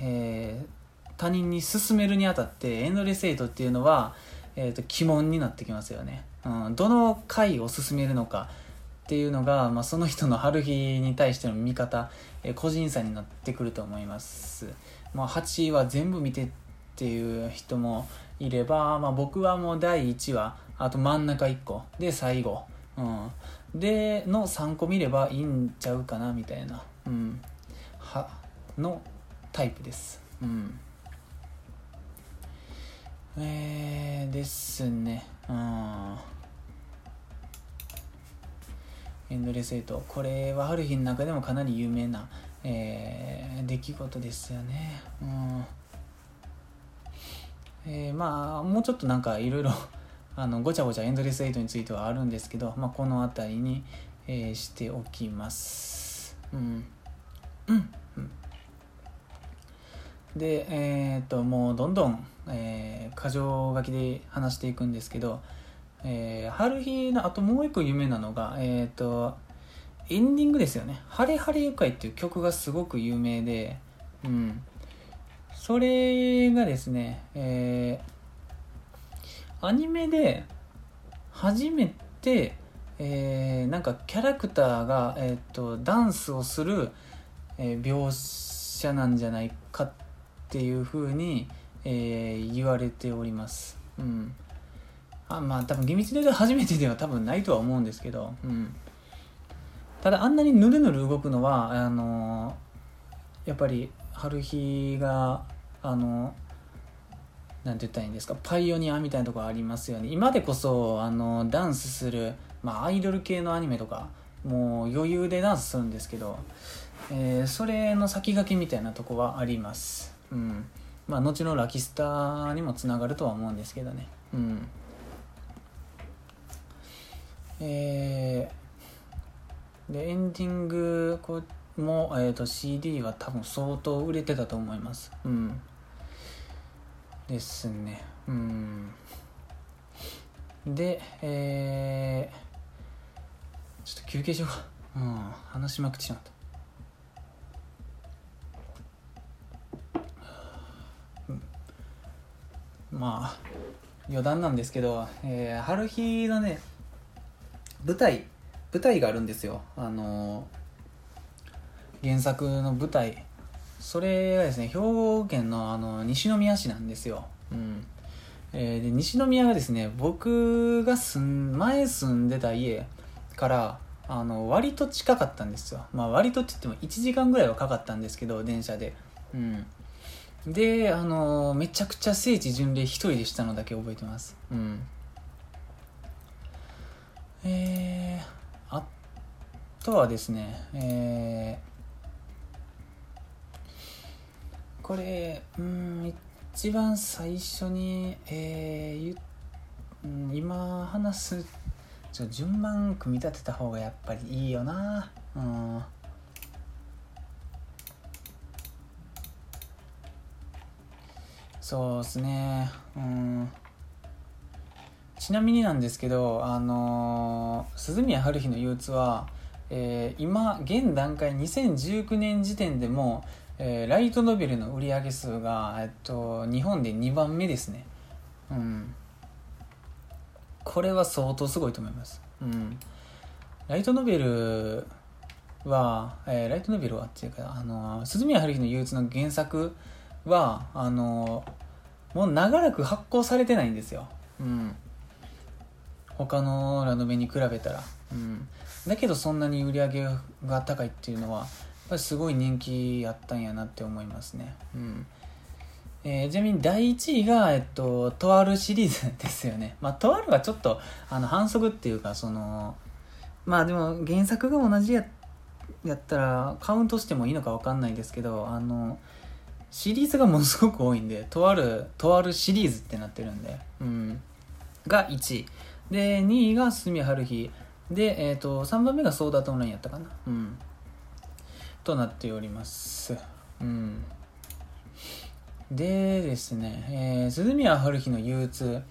えー、他人に勧めるにあたってエンドレスエイトっていうのは、えーと、鬼門になってきますよね、うん、どの回を勧めるのかっていうのが、まあ、その人の春日に対しての見方、えー、個人差になってくると思います、まあ、8は全部見てっていう人もいれば、まあ、僕はもう第1話あと真ん中1個で最後、うん、での3個見ればいいんちゃうかなみたいな、うん、はのタイプです。うん。えー、ですね。うんエンドレスエイト。これはある日の中でもかなり有名な、えー、出来事ですよね。うん。えー、まあもうちょっとなんかいろいろあのごちゃごちゃエンドレスエイトについてはあるんですけど、まあ、この辺りに、えー、しておきます。うん。うん。うん、で、えー、っと、もうどんどん、えー、箇条書きで話していくんですけど、えー、春日のあともう一個有名なのが、えー、っと、エンディングですよね。ハレハレ愉快っていう曲がすごく有名で、うん。それがですね、えー、アニメで初めて、えー、なんかキャラクターが、えーと、ダンスをする、えー、描写なんじゃないかっていうふうに、えー、言われております。うん。あまあ多分厳密に言うと初めてでは多分ないとは思うんですけど、うん、ただあんなにぬるぬる動くのはあのやっぱり春日があのなんて言ったらいいんですか？パイオニアみたいなところありますよね。今でこそあのダンスする、まあ、アイドル系のアニメとかもう余裕でダンスするんですけど、えー、それの先駆けみたいなとこはあります。うん。まあ後のラキスターにもつながるとは思うんですけどね。うん。えー、でエンディングも、えーと、CD は多分相当売れてたと思います。うん。ですね。うん。でえー、ちょっと休憩しようか。うん。話しまくってしまった。まあ余談なんですけど、えー、春日のね舞台舞台があるんですよ。あの原作の舞台それがですね兵庫県のあの西宮市なんですよ、うん。えー、で西宮がですね僕が住ん前住んでた家からあの割と近かったんですよ。まあ割とって言っても1時間ぐらいはかかったんですけど電車で。うん。であのめちゃくちゃ聖地巡礼一人でしたのだけ覚えてます。うん。えー、あとはですね、えー、これ、うん、一番最初に、えー、今話す、ちょ順番組み立てた方がやっぱりいいよな。うん。そうですね。うん。ちなみになんですけど、あのー、鈴宮春日の憂鬱は、えー、今現段階2019年時点でも、えー、ライトノベルの売上数が、えっと、日本で2番目ですね。うん。これは相当すごいと思います。うん。ライトノベルは、えー、ライトノベルはっていうか、あの鈴宮春日の憂鬱の原作はあのもう長らく発行されてないんですよ。うん。他のラノベに比べたら、うん、だけどそんなに売り上げが高いっていうのはぱりすごい人気やったんやなって思いますね、うんえー、ちなみに第1位が、えっと、とあるシリーズですよね。まあ、とあるはちょっとあの反則っていうか、その、まあでも原作が同じややったらカウントしてもいいのか分かんないですけど、あの、シリーズがものすごく多いんで、とある、とあるシリーズってなってるんで、うん。が1位。で2位が住春日で、えーと、3番目がソーダートオンラインやったかなうんとなっておりますうんでですね、えー、鈴宮春日の憂鬱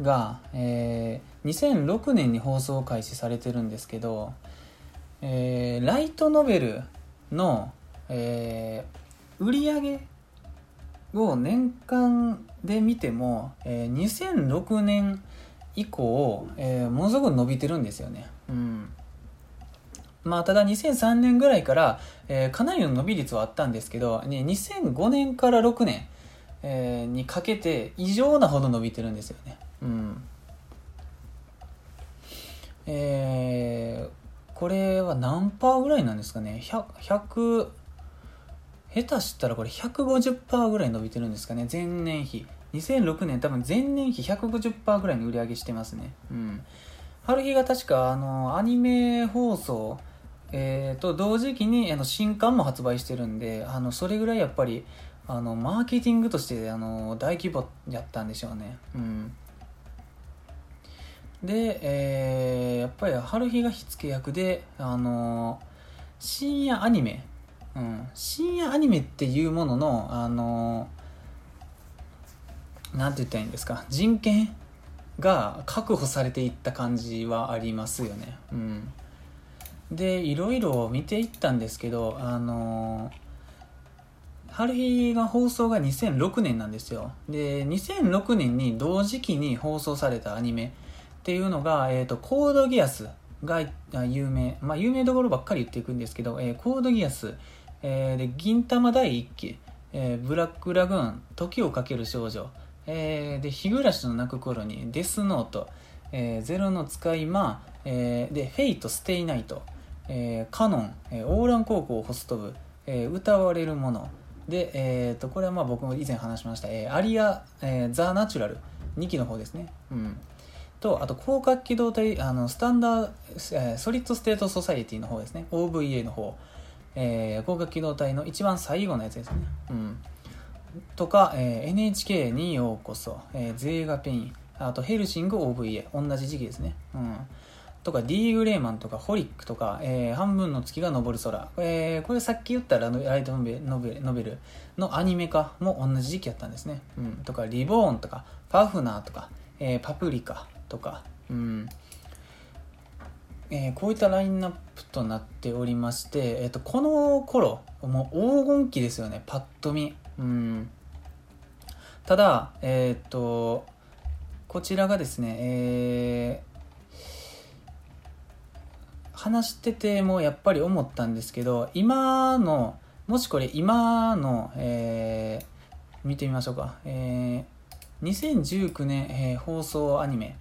が、えー、2006年に放送開始されてるんですけど、えー、ライトノベルの、えー、売り上げを年間で見ても、えー、2006年以降、えー、ものすごく伸びてるんですよね。うん。まあ、ただ2003年ぐらいから、えー、かなりの伸び率はあったんですけど、ね、2005年から6年、えー、にかけて異常なほど伸びてるんですよね。うん。えー、これは何パーぐらいなんですかね？100, 100下手したらこれ150%ぐらい伸びてるんですかね？前年比。2006年多分前年比150%ぐらいの売り上げしてますね。うん。春日が確かあのアニメ放送えー、と同時期にあの新刊も発売してるんであのそれぐらいやっぱりあのマーケティングとしてあの大規模やったんでしょうね。うん。で、えー、やっぱり春日が火付け役であの深夜アニメ、うん、深夜アニメっていうもののあの何て言ったらいいんですか人権が確保されていった感じはありますよね。うん、でいろいろ見ていったんですけどあの春日が放送が2006年なんですよ。で2006年に同時期に放送されたアニメっていうのが、えーと、コードギアスが有名、まあ、有名どころばっかり言っていくんですけど、えー、コードギアス、えー、で銀玉第1期えーブラックラグーン時をかける少女、えーでひぐらしのなく頃にデスノート、えーゼロの使い魔、えーでフェイトステイナイト、えーカノン、えーオーラン高校ホスト部、えーうたわれるもので、えー、とこれはまあ僕も以前話しました、えーアリア、えーザ・ナチュラル2期の方ですね、うん、とあと攻殻機動隊あのスタンダー、えーソリッド・ステート・ソサイティの方ですね。OVA の方、えー広角機動隊の一番最後のやつですね、うん、とか、えー NHK にようこそ、えー、ゼーガペイン。あとヘルシング OVA 同じ時期ですね、うん、とか D・ グレーマンとかホリックとか、えー半分の月が昇る空、えーこれさっき言ったらライトノベノベノベルのアニメ化も同じ時期やったんですね、うん、とかリボーンとかパフナーとか、えーパプリカとか、うん。えーこういったラインナップとなっておりまして、えー、とこの頃もう黄金期ですよねパッと見、うん、ただえっ、とこちらがですね、えー話しててもやっぱり思ったんですけど今のもしこれ今の、えー見てみましょうか、えー2019年、えー放送アニメ、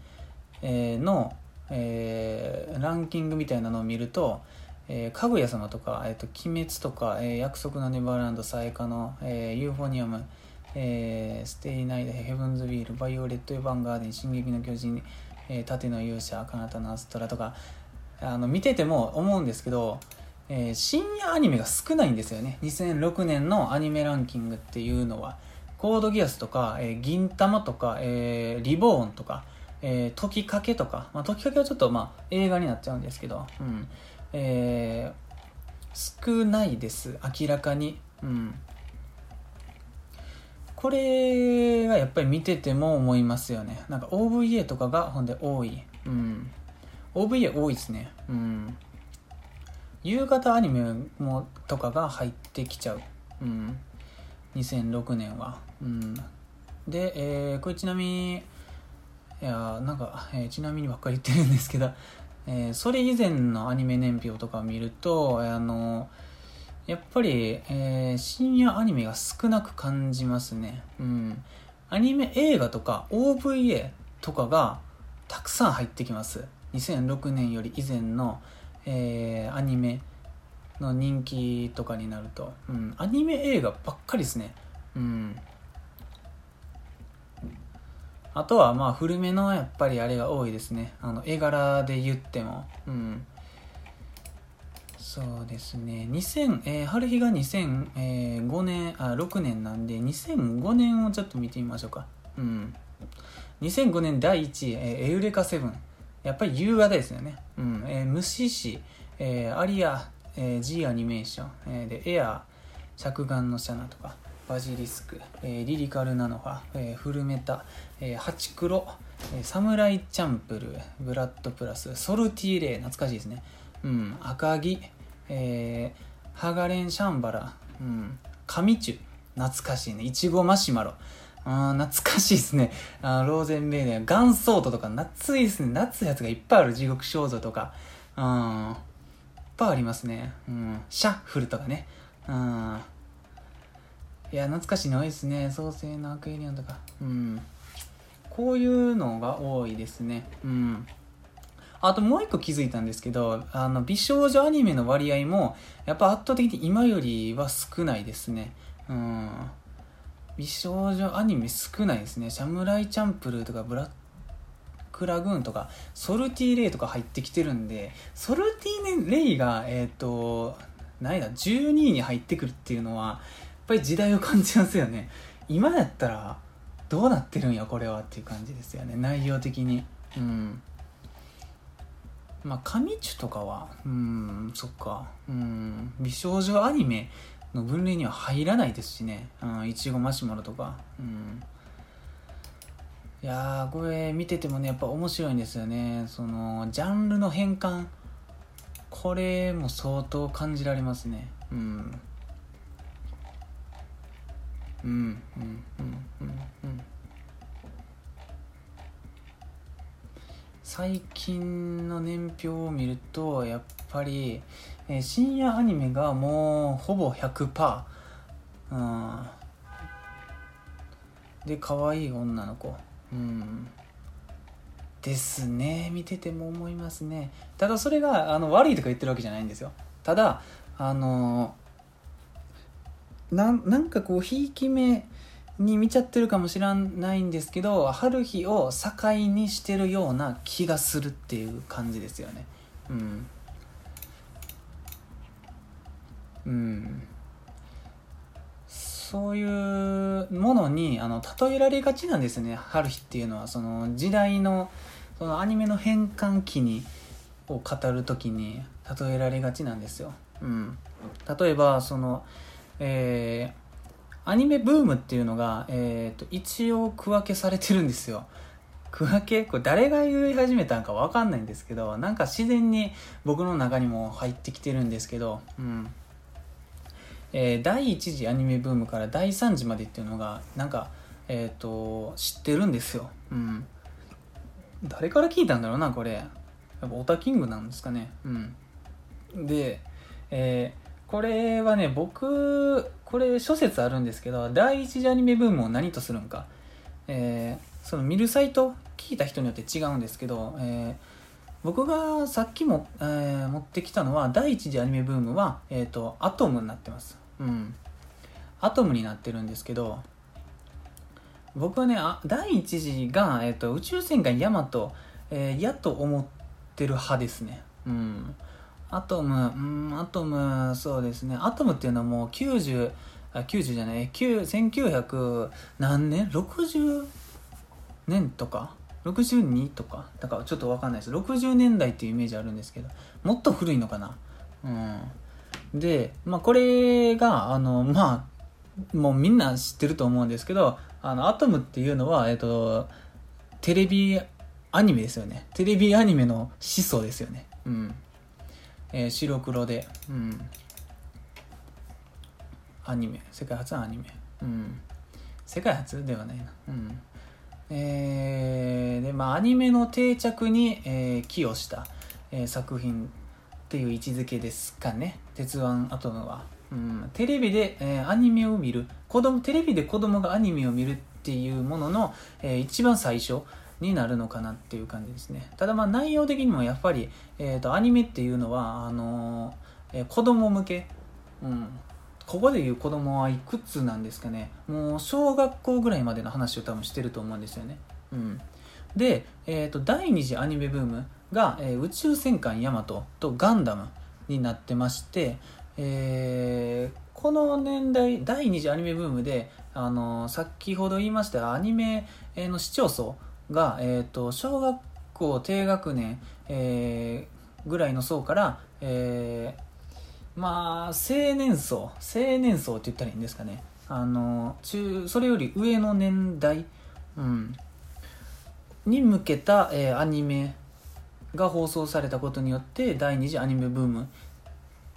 えーの、えーランキングみたいなのを見ると「えーかぐや様」とか「えーと鬼滅」とか、えー約束のネバーランド」「さやかの、えーユーフォニアム」えーステイナイト」「ヘブンズ・ビール」「バイオレット・エヴァンガーデン」「進撃の巨人」えー盾の勇者」「彼方のアストラ」とかあの見てても思うんですけど、えー深夜アニメが少ないんですよね。2006年のアニメランキングっていうのは。コードギアスとか、えー銀玉とか、えーリボーンとか、えー時かけとか、まあ、時かけはちょっと、まあ、映画になっちゃうんですけど、うん。えー少ないです。明らかに、うん、これがやっぱり見てても思いますよね。なんか OVA とかがほんで多い、うん、OVA 多いですね。うん。夕方アニメもとかが入ってきちゃう、うん、2006年は、うん、で、えーこれちなみにいやなんか、えーちなみにばっかり言ってるんですけど、えーそれ以前のアニメ年表とかを見るとあのやっぱり、えー深夜アニメが少なく感じますね。うん。アニメ映画とか OVA とかがたくさん入ってきます。2006年より以前の、えーアニメの人気とかになると、うん、アニメ映画ばっかりですね。うん。あとはまあ古めのやっぱりあれが多いですね。あの絵柄で言っても。うん。そうですね。2000、えー春日が2005年あ6年なんで2005年をちょっと見てみましょうか。うん。2005年第1位、えーエウレカセブン。やっぱり夕方ですよね。うん、えー虫師、えーアリア、えー G アニメーション、えーでエア着眼のシャナとかバジリスク、えーリリカルナノファ、えーフルメタ、えーハチクロ、えーサムライチャンプルブラッドプラスソルティーレイ懐かしいですね。うん。赤城、えーハガレンシャンバラ、うん、カミチュ懐かしいね。いちごマシュマロ。あー懐かしいですね。あーローゼンベーデンガンソートとか夏いですね。夏やつがいっぱいある地獄少女とか。うんいっぱいありますね、うん、シャッフルとかね。うんいや懐かしいの多いですね。創世のアクエリアンとか。うん。こういうのが多いですね。うん。あともう一個気づいたんですけどあの美少女アニメの割合もやっぱ圧倒的に今よりは少ないですね。うん。美少女アニメ少ないですね。サムライチャンプルーとかブラックラグーンとかソルティーレイとか入ってきてるんでソルティーレイがえっ、と何だ12位に入ってくるっていうのはやっぱり時代を感じますよね。今やったらどうなってるんやこれはっていう感じですよね。内容的に。うん。まあ神チュとかはうんそっか。うん。美少女アニメの分類には入らないですしね。うんいちごマシュマロとか。うん。いやーこれ見ててもねやっぱ面白いんですよね。そのジャンルの変換。これも相当感じられますね。うん。うんうんうんうんうん。最近の年表を見るとやっぱり、えー深夜アニメがもうほぼ100%、うん、で可愛い女の子。うん。ですね。見てても思いますね。ただそれがあの悪いとか言ってるわけじゃないんですよ。ただあのななんかこうひいき目に見ちゃってるかもしれないんですけど春日を境にしてるような気がするっていう感じですよね。うん。うん。そういうものにあの例えられがちなんですね。春日っていうのは。その時代のそのアニメの変換期にを語る時に例えられがちなんですよ、うん、例えばそのえー、アニメブームっていうのが、えーと、一応区分けされてるんですよ。区分け？これ誰が言い始めたんか分かんないんですけどなんか自然に僕の中にも入ってきてるんですけど、うん。えー、第1次アニメブームから第3次までっていうのがなんか、えーと、知ってるんですよ、うん、誰から聞いたんだろうなこれ。やっぱオタキングなんですかね。うん。で、えこれはね僕これ諸説あるんですけど第一次アニメブームを何とするんか、えー、その見るサイト聞いた人によって違うんですけど、えー、僕がさっきも、えー、持ってきたのは第一次アニメブームは、えーと、アトムになってます。うん。アトムになってるんですけど僕はねあ第一次が、えーと、宇宙戦艦ヤマト、えー、やと思ってる派ですね。うん。アトム、うん、アトム、そうですね。アトムっていうのはもう90、あ、90じゃない、1900何年 ?60 年とか ?62 とか？だからちょっとわかんないです。60年代っていうイメージあるんですけど、もっと古いのかな？うん。で、まあこれが、あの、まあ、もうみんな知ってると思うんですけど、あの、アトムっていうのは、えっと、テレビアニメですよね。テレビアニメの思想ですよね。うん。えー、白黒で、うん、アニメ。世界初のアニメ、うん、世界初ではないな、うん。えー、でまあアニメの定着に、えー、寄与した、えー、作品っていう位置づけですかね「鉄腕アトムは」うん、テレビで、えー、アニメを見る。子供テレビで子供がアニメを見るっていうものの、えー、一番最初になるのかなっていう感じですね。ただまあ内容的にもやっぱり、えーと、アニメっていうのはあのー、えー、子供向け、うん、ここでいう子供はいくつなんですかね。もう小学校ぐらいまでの話を多分してると思うんですよね、うん、で、えーと、第2次アニメブームが、えー、宇宙戦艦ヤマトとガンダムになってまして、えー、この年代第2次アニメブームで、あのー、先ほど言いましたアニメの視聴層が、えーと、小学校低学年、えー、ぐらいの層から、えー、まあ青年層青年層って言ったらいいんですかね。あの中それより上の年代、うん、に向けた、えー、アニメが放送されたことによって第二次アニメブームっ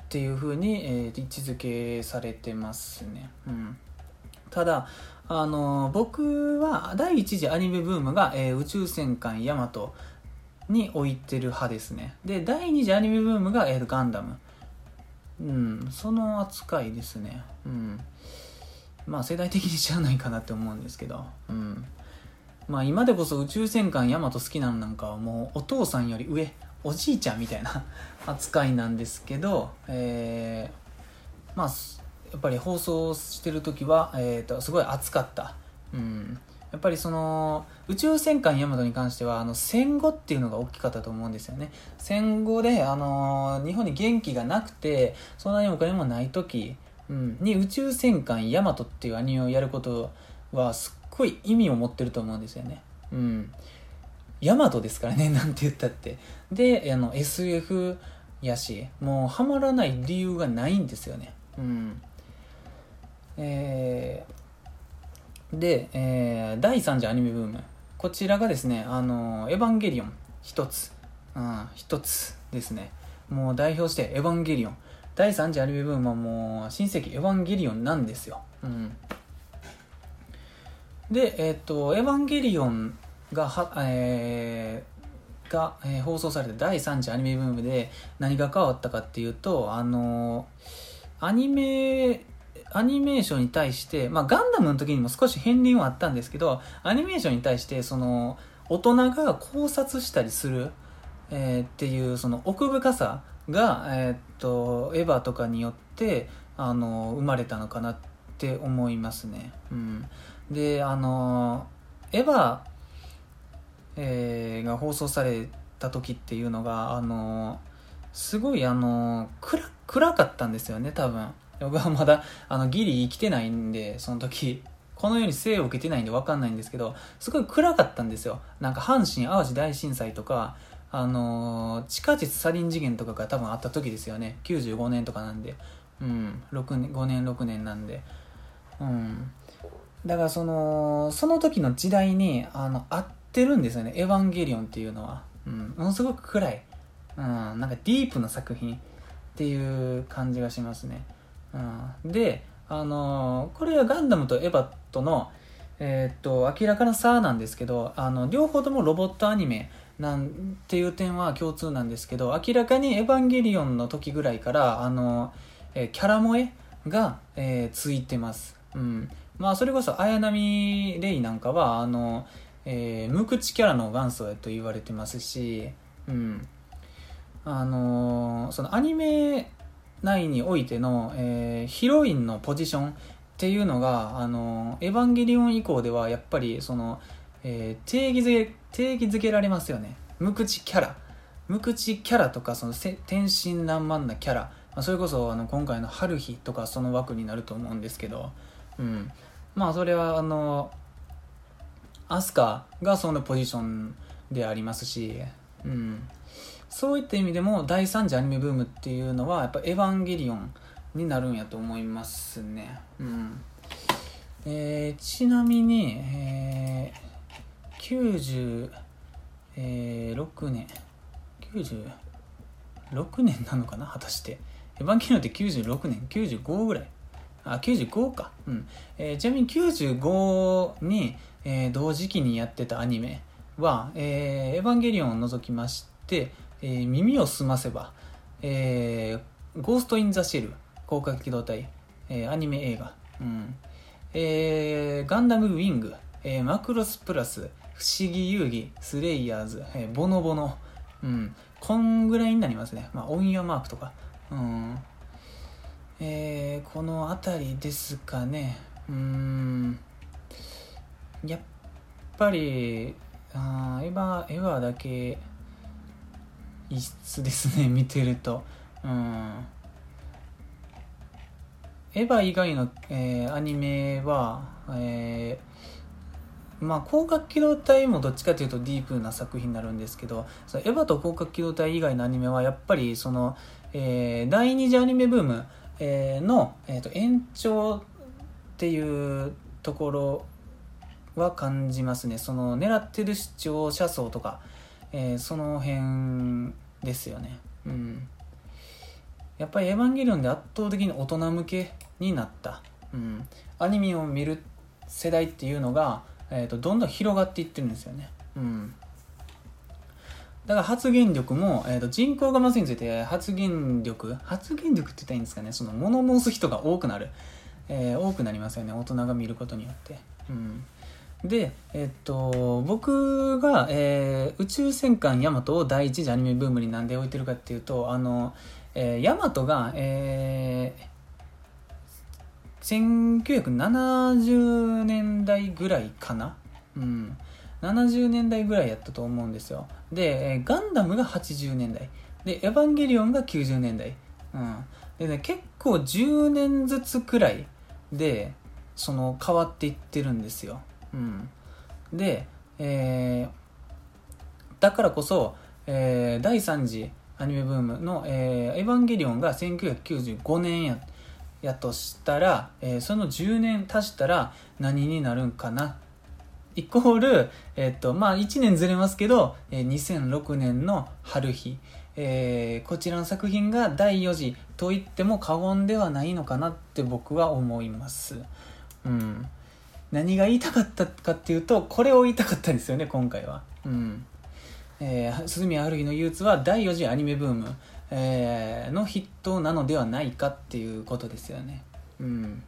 ていう風に、えー、位置づけされてますね、うん、ただあの僕は第一次アニメブームが、えー、宇宙戦艦ヤマトに置いてる派ですね。で第二次アニメブームが、えー、ガンダム。うんその扱いですね。うん。まあ世代的に知らないかなって思うんですけど。うん。まあ今でこそ宇宙戦艦ヤマト好きなのなんかはもうお父さんより上おじいちゃんみたいな扱いなんですけどえー、まあやっぱり放送してる時は、えーと、すごい熱かった、うん、やっぱりその宇宙戦艦ヤマトに関してはあの戦後っていうのが大きかったと思うんですよね。戦後で、あの日本に元気がなくてそんなにお金もない時、うん、に宇宙戦艦ヤマトっていうアニメをやることはすっごい意味を持ってると思うんですよね。うん。ヤマトですからね なんて言ったって。であの SF やしもうハマらない理由がないんですよね。うん。えー、で、えー、第3次アニメブーム。こちらがですねあのエヴァンゲリオン一つ。一、うん、つですね。もう代表してエヴァンゲリオン。第3次アニメブームはもう親戚エヴァンゲリオンなんですよ、うん、でえっ、とエヴァンゲリオンがは、えー、が、えー、放送された第3次アニメブームで何が変わったかっていうとあのアニメアニメーションに対して、まあ、ガンダムの時にも少し片鱗はあったんですけどアニメーションに対してその大人が考察したりする、えー、っていうその奥深さが、えー、っとエヴァとかによってあの生まれたのかなって思いますね。うん、であのエヴァ、えー、が放送された時っていうのがあのすごいあの暗暗かったんですよね多分僕はまだあのギリ生きてないんでその時この世に生を受けてないんで分かんないんですけどすごい暗かったんですよ。なんか阪神・淡路大震災とかあのー、地下鉄サリン事件とかが多分あった時ですよね。95年とかなんで。うん。6年5年6年なんで。うん。だからそのその時の時代にあの合ってるんですよね「エヴァンゲリオン」っていうのは、うん、ものすごく暗い、うん、なんかディープな作品っていう感じがしますね、うん、であのー、これはガンダムとエヴァとのえー、っと明らかな差なんですけどあの両方ともロボットアニメなんていう点は共通なんですけど明らかに「エヴァンゲリオン」の時ぐらいからあの、えー、キャラ萌えが、えー、ついてます、うん。まあ、それこそ綾波レイなんかはあの、えー、無口キャラの元祖と言われてますし、うん。あのそのアニメ内においての、えー、ヒロインのポジションっていうのが、あのエヴァンゲリオン以降ではやっぱりその、えー、定義づけ定義づけられますよね。無口キャラ。無口キャラとかその天真爛漫なキャラ、まあ、それこそあの今回の春日とかその枠になると思うんですけど、うん、まあそれはあのアスカがそのポジションでありますし、うん、そういった意味でも第3次アニメブームっていうのはやっぱエヴァンゲリオンになるんやと思いますね、うん。えー、ちなみに、えー96年。96年なのかな？果たして。エヴァンゲリオンって96年？95ぐらい？あ95か。うん、えー、ちなみに95に、えー、同時期にやってたアニメは、えー、エヴァンゲリオンを除きまして、えー、耳をすませば、えー、ゴースト・イン・ザ・シェル広角機動隊、えー、アニメ映画、うん。えー、ガンダム・ウィング、えー、マクロス・プラス不思議遊戯、スレイヤーズ、えー、ボノボノ、うん、こんぐらいになりますね。まあ、オンヤマークとか、うん、えー、この辺りですかね。うん、やっぱり、あエヴァ、エヴァだけ、異質ですね、見てると。うん。エヴァ以外の、えー、アニメは、えー、まあ、広角機動隊もどっちかというとディープな作品になるんですけどそエヴァと広角機動隊以外のアニメはやっぱりその、えー、第二次アニメブーム、の、えーと、延長っていうところは感じますねその狙ってる視聴者層とか、えー、その辺ですよね。うん。やっぱり「エヴァンゲリオン」で圧倒的に大人向けになった、うん、アニメを見る世代っていうのがえーと、どんどん広がっていってるんですよね。うん、だから発言力も、えーと、人口が増すについて発言力発言力って言ったらいいんですかね。その物申す人が多くなる、えー、多くなりますよね。大人が見ることによって。うん。で、えっと、僕が、えー、宇宙戦艦ヤマトを第一次アニメブームになんで置いてるかっていうと、あの、えー、ヤマトが、えー、1970年代ぐらいかな？うん。70年代ぐらいやったと思うんですよ。で、ガンダムが80年代。でエヴァンゲリオンが90年代。うん。でね結構10年ずつくらいでその変わっていってるんですよ。うんでえー、だからこそ、えー、第3次アニメブームの、えー、エヴァンゲリオンが1995年ややとしたら、えー、その10年足したら何になるんかなイコール、えっ、と、まあ1年ずれますけど、え、2006年の春日、えー、こちらの作品が第4次と言っても過言ではないのかなって僕は思います。うん。何が言いたかったかっていうと、これを言いたかったんですよね、今回は。うん。えー、鈴宮春日の憂鬱は第4次アニメブーム。えー、の筆頭なのではないかっていうことですよね。うん。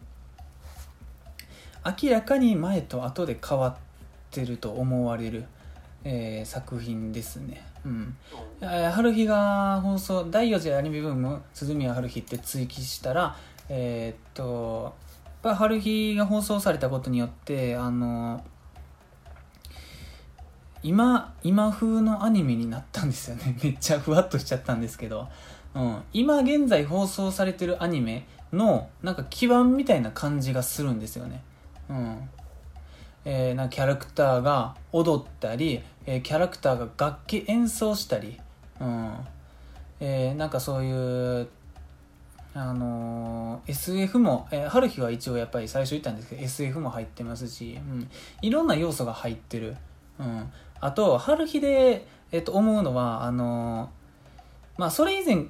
明らかに前と後で変わってると思われる、えー作品ですねうんえー春日が放送第4次アニメブーム「鈴宮春日」って追記したらえーっとやっぱ春日が放送されたことによってあの今今風のアニメになったんですよね。めっちゃふわっとしちゃったんですけど、うん、今現在放送されてるアニメのなんか基盤みたいな感じがするんですよね。うん。えーなんかキャラクターが踊ったり、えーキャラクターが楽器演奏したり、うん。えーなんかそういう、あのー SF も、えー春日は一応やっぱり最初言ったんですけど SF も入ってますし、うん、いろんな要素が入ってる、うん、あと春日で、えっと思うのはあのーまあそれ以前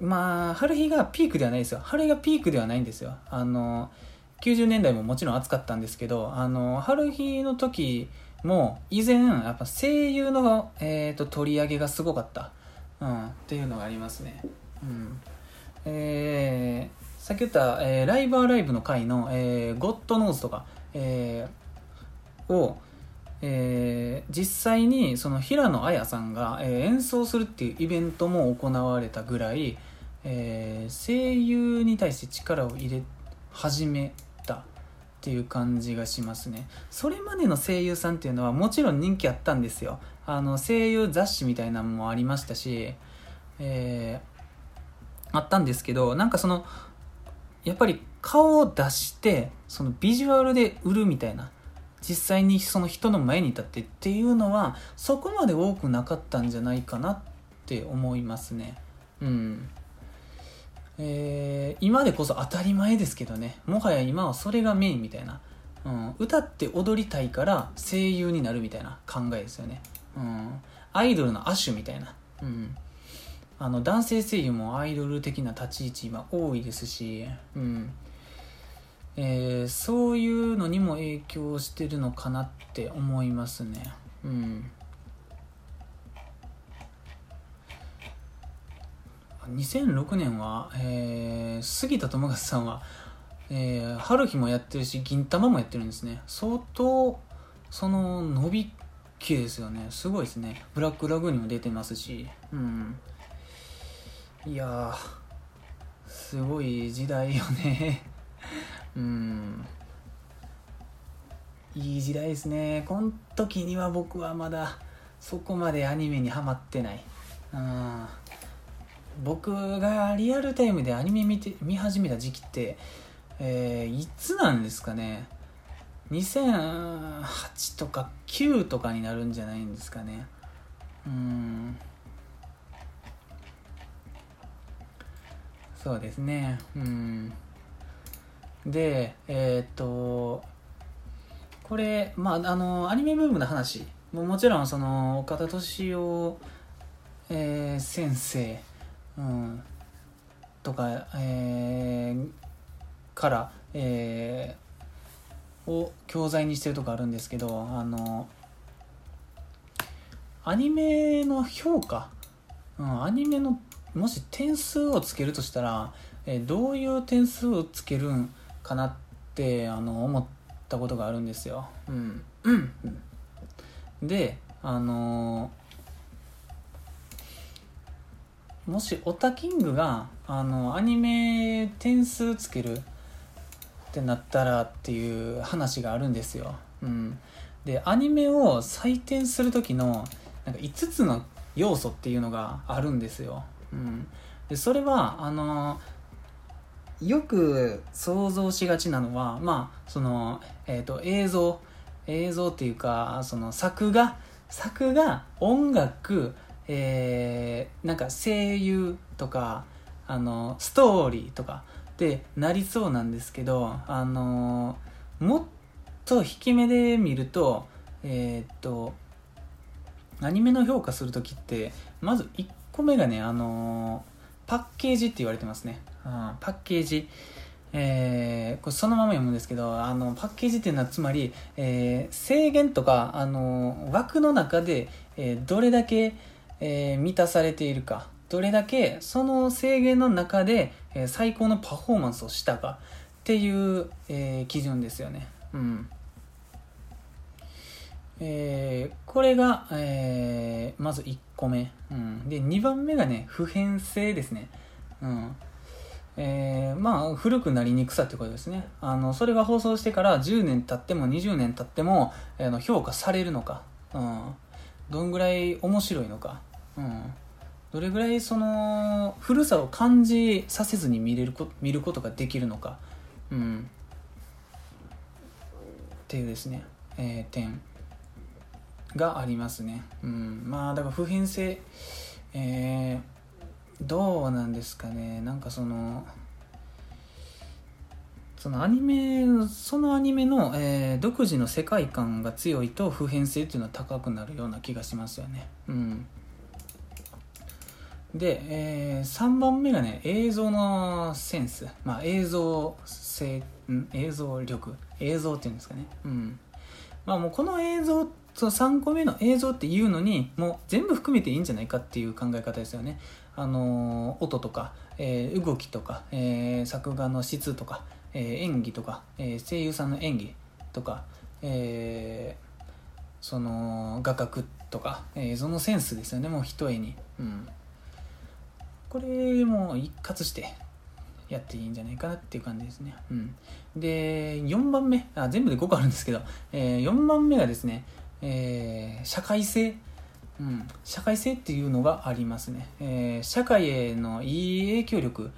まあ春日がピークではないですよ。春日がピークではないんですよ。あのー90年代ももちろん熱かったんですけどあの春日の時も以前やっぱ声優の、えー、と取り上げがすごかった、うん、っていうのがありますね、うん。えーさっき言った、えーライブアライブの回の、えーゴッドノーズとか、えーを、えー実際にその平野綾さんが、えー演奏するっていうイベントも行われたぐらい、えー声優に対して力を入れ始めたっていう感じがしますね。それまでの声優さんっていうのはもちろん人気あったんですよ。あの声優雑誌みたいなのもありましたし、えーあったんですけどなんかそのやっぱり顔を出してそのビジュアルで売るみたいな実際にその人の前に立ってっていうのはそこまで多くなかったんじゃないかなって思いますね。うん。えー今でこそ当たり前ですけどね。もはや今はそれがメインみたいな、うん、歌って踊りたいから声優になるみたいな考えですよね、うん、アイドルの亜種みたいな、うん、あの男性声優もアイドル的な立ち位置今多いですし、うん。えーそういうのにも影響してるのかなって思いますね。うん。2006年は、えー杉田智和さんは、えー春日もやってるし銀魂もやってるんですね。相当その伸び期ですよね。すごいですね。ブラックラグーンにも出てますし。うん。いやーすごい時代よね。うん。いい時代ですね。この時には僕はまだそこまでアニメにはまってない。うん。僕がリアルタイムでアニメ見て見始めた時期って、えーいつなんですかね。2008とか9とかになるんじゃないんですかね。うん。そうですね。うん。でえーっとこれまああのアニメブームの話ももちろんその岡田敏夫、えー先生、うん、とか、えーから、えーを教材にしてるとこあるんですけどあのアニメの評価、うん、アニメのもし点数をつけるとしたら、えーどういう点数をつけるんかなってあの思ったことがあるんですよ。うん、うんであのもしオタキングがあのアニメ点数つけるってなったらっていう話があるんですよ。うん、でアニメを採点する時のなんか5つの要素っていうのがあるんですよ。うん、でそれはあのよく想像しがちなのはまあその、えー、と映像映像っていうかその作画作画音楽、えーなんか声優とかあのストーリーとかでなりそうなんですけどあのもっと引き目で見るとえーとアニメの評価する時ってまず1個目がねあのパッケージって言われてますね、うん、パッケージ。えーこれそのまま読むんですけどあのパッケージっていうのはつまり、えー制限とかあの枠の中で、えーどれだけ、えー満たされているかどれだけその制限の中で、えー最高のパフォーマンスをしたかっていう、えー基準ですよね、うんえー、これが、えー、まず1個目、うん、で2番目がね普遍性ですね、うん。えー、まあ古くなりにくさってことですね。あのそれが放送してから10年経っても20年経っても、えー、の評価されるのか、うん、どんぐらい面白いのか、うん、どれぐらいその古さを感じさせずに見れるこ見ることができるのか、うん、っていうですね、えー、点。がありますね。うん、まあだから普遍性、えー、どうなんですかねなんかそのそのアニメそのアニメの、えー、独自の世界観が強いと普遍性っていうのは高くなるような気がしますよね。うん、で、えー、3番目がね映像のセンス、まあ、映像性、うん、映像力映像っていうんですかね。うんまあ、もうこの映像っその3個目の映像っていうのにもう全部含めていいんじゃないかっていう考え方ですよね。あの音とか、えー、動きとか、えー、作画の質とか、えー、演技とか、え声優さんの演技とか、えその画角とか、えそのセンスですよね。もう一重に、うん、これも一括してやっていいんじゃないかなっていう感じですね。うん、で、4番目。あ、全部で5個あるんですけど、えー、4番目がですね、えー、社会性、うん、社会性っていうのがありますね。えー、社会へのいい影響力、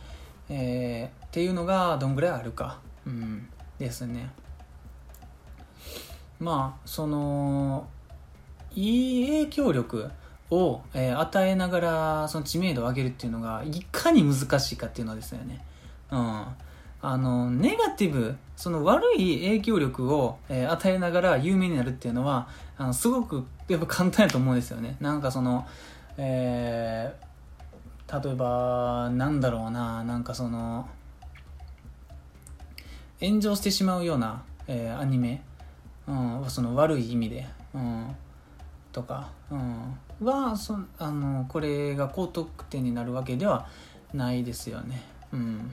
えー、っていうのがどんぐらいあるか、うん、ですね。まあ、その、いい影響力を、え、与えながらその知名度を上げるっていうのがいかに難しいかっていうのですよね。うん。あの、ネガティブ、その悪い影響力を、えー、与えながら有名になるっていうのは、あのすごくやっぱ簡単やと思うんですよね。なんかその、えー、例えば、なんだろうな、なんかその、炎上してしまうような、えー、アニメ、うん、その悪い意味で、うん、とか、うん、はそあのこれが高得点になるわけではないですよね。うん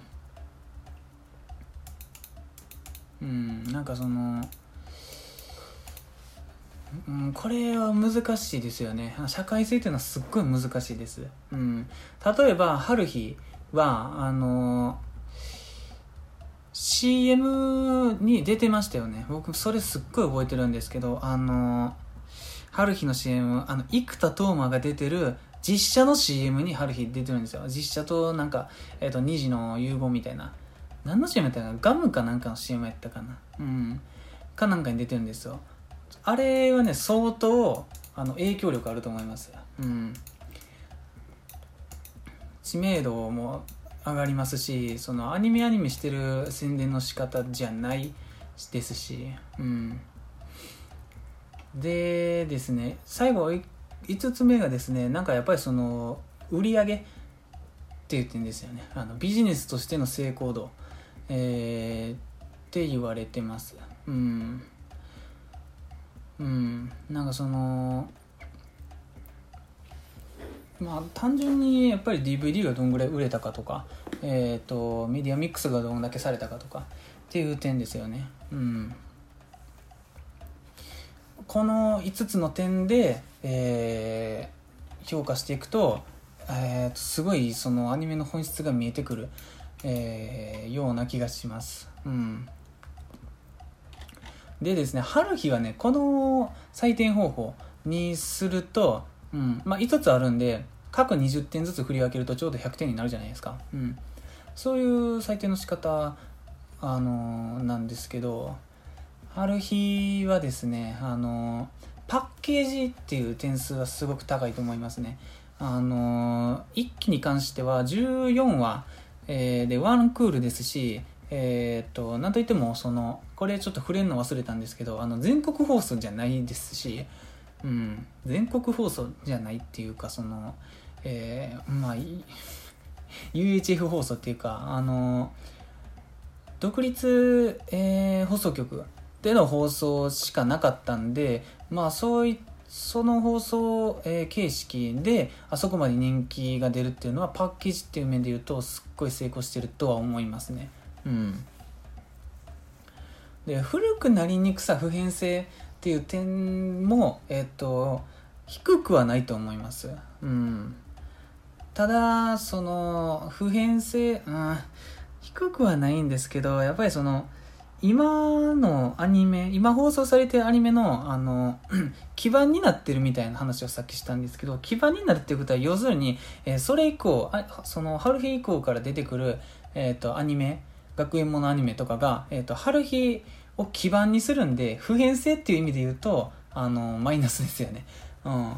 うん、なんかその、うん、これは難しいですよね。社会性っていうのはすっごい難しいです、うん、例えば春日はあの CM に出てましたよね。僕それすっごい覚えてるんですけどあの春日の CM あの生田斗真が出てる実写の CM に春日出てるんですよ。実写となんか、えーと、と2時の融合みたいな。何の CM やったかな？ガムかなんかの CM やったかな？うん。かなんかに出てるんですよ。あれはね相当あの影響力あると思いますうん。知名度も上がりますしそのアニメアニメしてる宣伝の仕方じゃないですし。うん。でですね最後5つ目がですねなんかやっぱりその売り上げって言ってんですよね。あのビジネスとしての成功度。えー、って言われてます。うん。うん。なんかそのまあ単純にやっぱり DVD がどんぐらい売れたかとかえっ、ー、とメディアミックスがどんだけされたかとかっていう点ですよね。うん。この5つの点で、えー、評価していくと,、えー、とすごいそのアニメの本質が見えてくる。えー、ような気がします。うん。でですね、春日はね、この採点方法にすると、うん、まあ、5つあるんで、各20点ずつ振り分けるとちょうど100点になるじゃないですか。うん。そういう採点の仕方、あのー、なんですけど、春日はですね、あのー、パッケージっていう点数はすごく高いと思いますね。あのー、1期に関しては14話、えー、でワンクールですしえー、っとなんといってもそのこれちょっと触れるの忘れたんですけどあの全国放送じゃないですし、うん、全国放送じゃないっていうかその、えー、まあ UHF 放送っていうかあの独立、えー、放送局での放送しかなかったんでまあそういっその放送、えー、形式であそこまで人気が出るっていうのはパッケージっていう面で言うとすっごい成功してるとは思いますね。うん。で古くなりにくさ普遍性っていう点も、えっと、低くはないと思います。うん、ただその普遍性、うん、低くはないんですけどやっぱりその今のアニメ今放送されてるアニメのあの 基盤になってるみたいな話をさっきしたんですけど基盤になるっていうことは要するに、えー、それ以降あその春日以降から出てくる、えーと、アニメ学園ものアニメとかが、えーと、春日を基盤にするんで普遍性っていう意味で言うとあのマイナスですよね。うん。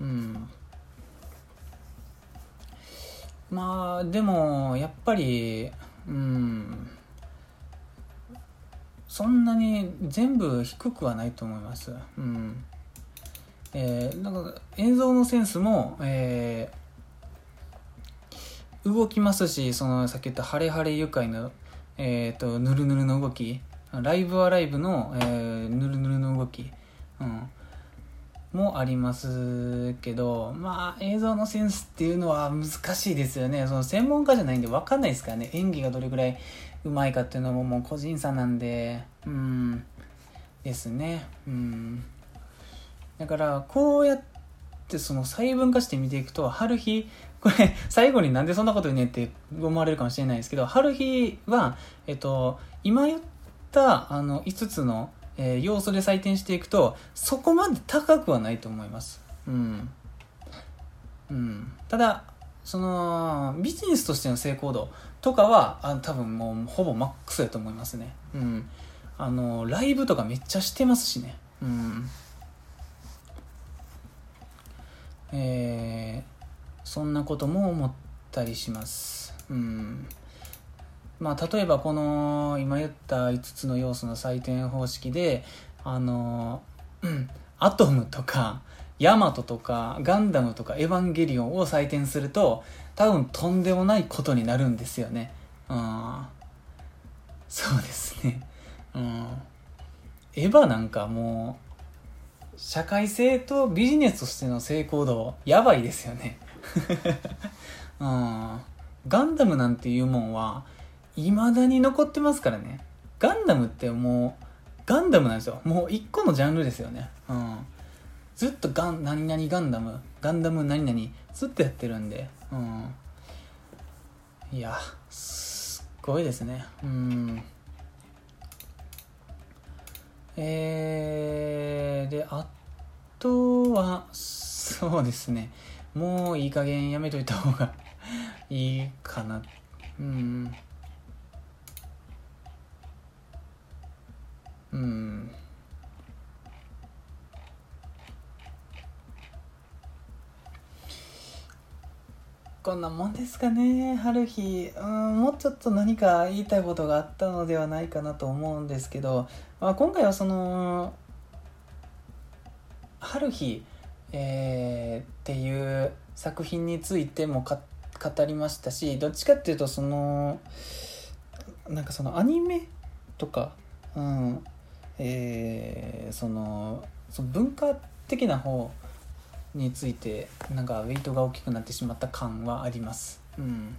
うん。まあでもやっぱりうん。そんなに全部低くはないと思います。うん。えー、なんか映像のセンスも、えー、動きますしそのさっき言った「ハレハレ愉快の」えーと、ぬるぬるの動き。ライブはライブの、えー、ぬるぬるの動き、うん、もありますけどまあ映像のセンスっていうのは難しいですよね。その専門家じゃないんで分かんないですからね。演技がどれぐらいうまいかっていうのももう個人差なんでうんですねうんだからこうやってその細分化して見ていくと春日 これ最後になんでそんなこと言うねって思われるかもしれないですけど春日はえっと今言ったあの5つのえー、要素で採点していくとそこまで高くはないと思います。うん。うん、ただそのビジネスとしての成功度とかはあ多分もうほぼマックスやと思いますね。うん。あのライブとかめっちゃしてますしね。うん。えー、そんなことも思ったりします。うん。まあ、例えばこの今言った5つの要素の採点方式であの、うん、アトムとかヤマトとかガンダムとかエヴァンゲリオンを採点すると多分とんでもないことになるんですよね。うん、そうですね。うん、エヴァなんかもう社会性とビジネスとしての成功度やばいですよね。うん、ガンダムなんていうもんはいまだに残ってますからね。ガンダムってもうガンダムなんですよ。もう一個のジャンルですよね。うん。ずっとガン何々ガンダムガンダム何々ずっとやってるんで。うん。いやすっごいですね。うん。えー、であとはそうですね。もういい加減やめといた方が いいかな。うん。うん。こんなもんですかね春日。うんもうちょっと何か言いたいことがあったのではないかなと思うんですけど、まあ、今回はその春日、えー、っていう作品についても語りましたしどっちかっていうとそのなんかそのアニメとか、うん、えー、そのその文化的な方についてなんかウェイトが大きくなってしまった感はあります。うん、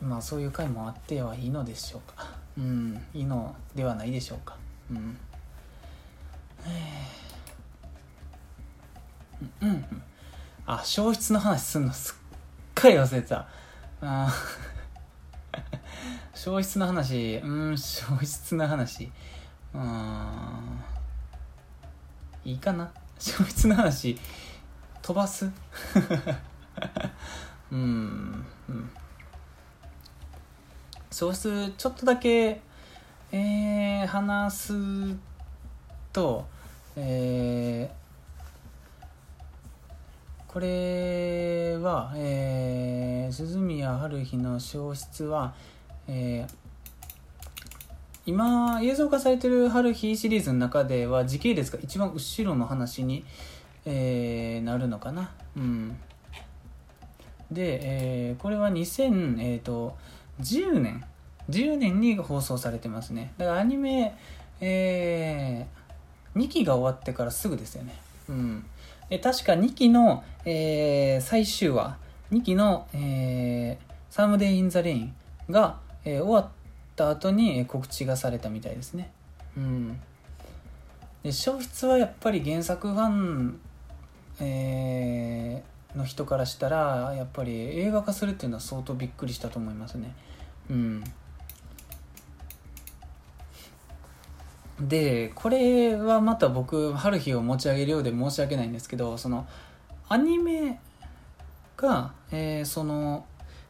まあそういう回もあってはいいのでしょうか。うん、いいのではないでしょうか。うん。うん、あ、消失の話すんのすっかり忘れてた。あ 消失の話、うん、消失の話。うんいいかな消失の話飛ばす？うん、うん、消失ちょっとだけえー、話すとえー、これは、えー、鈴宮春日の消失は、えー、今映像化されてる春日シリーズの中では時系列が一番後ろの話に、えー、なるのかな。うん。で、えー、これは2010、えーと、年。10年に放送されてますね。だからアニメ、えー、2期が終わってからすぐですよね。うん。で確か2期の、えー、最終話2期の、えー、サムデイ・イン・ザ・レインが、えー、終わっった後に告知がされたみたいですね。うん。で消失はやっぱり原作ファン、えー、の人からしたらやっぱり映画化するっていうのは相当びっくりしたと思いますね。うん。でこれはまた僕ハルヒを持ち上げるようで申し訳ないんですけどそのアニメが、えー、その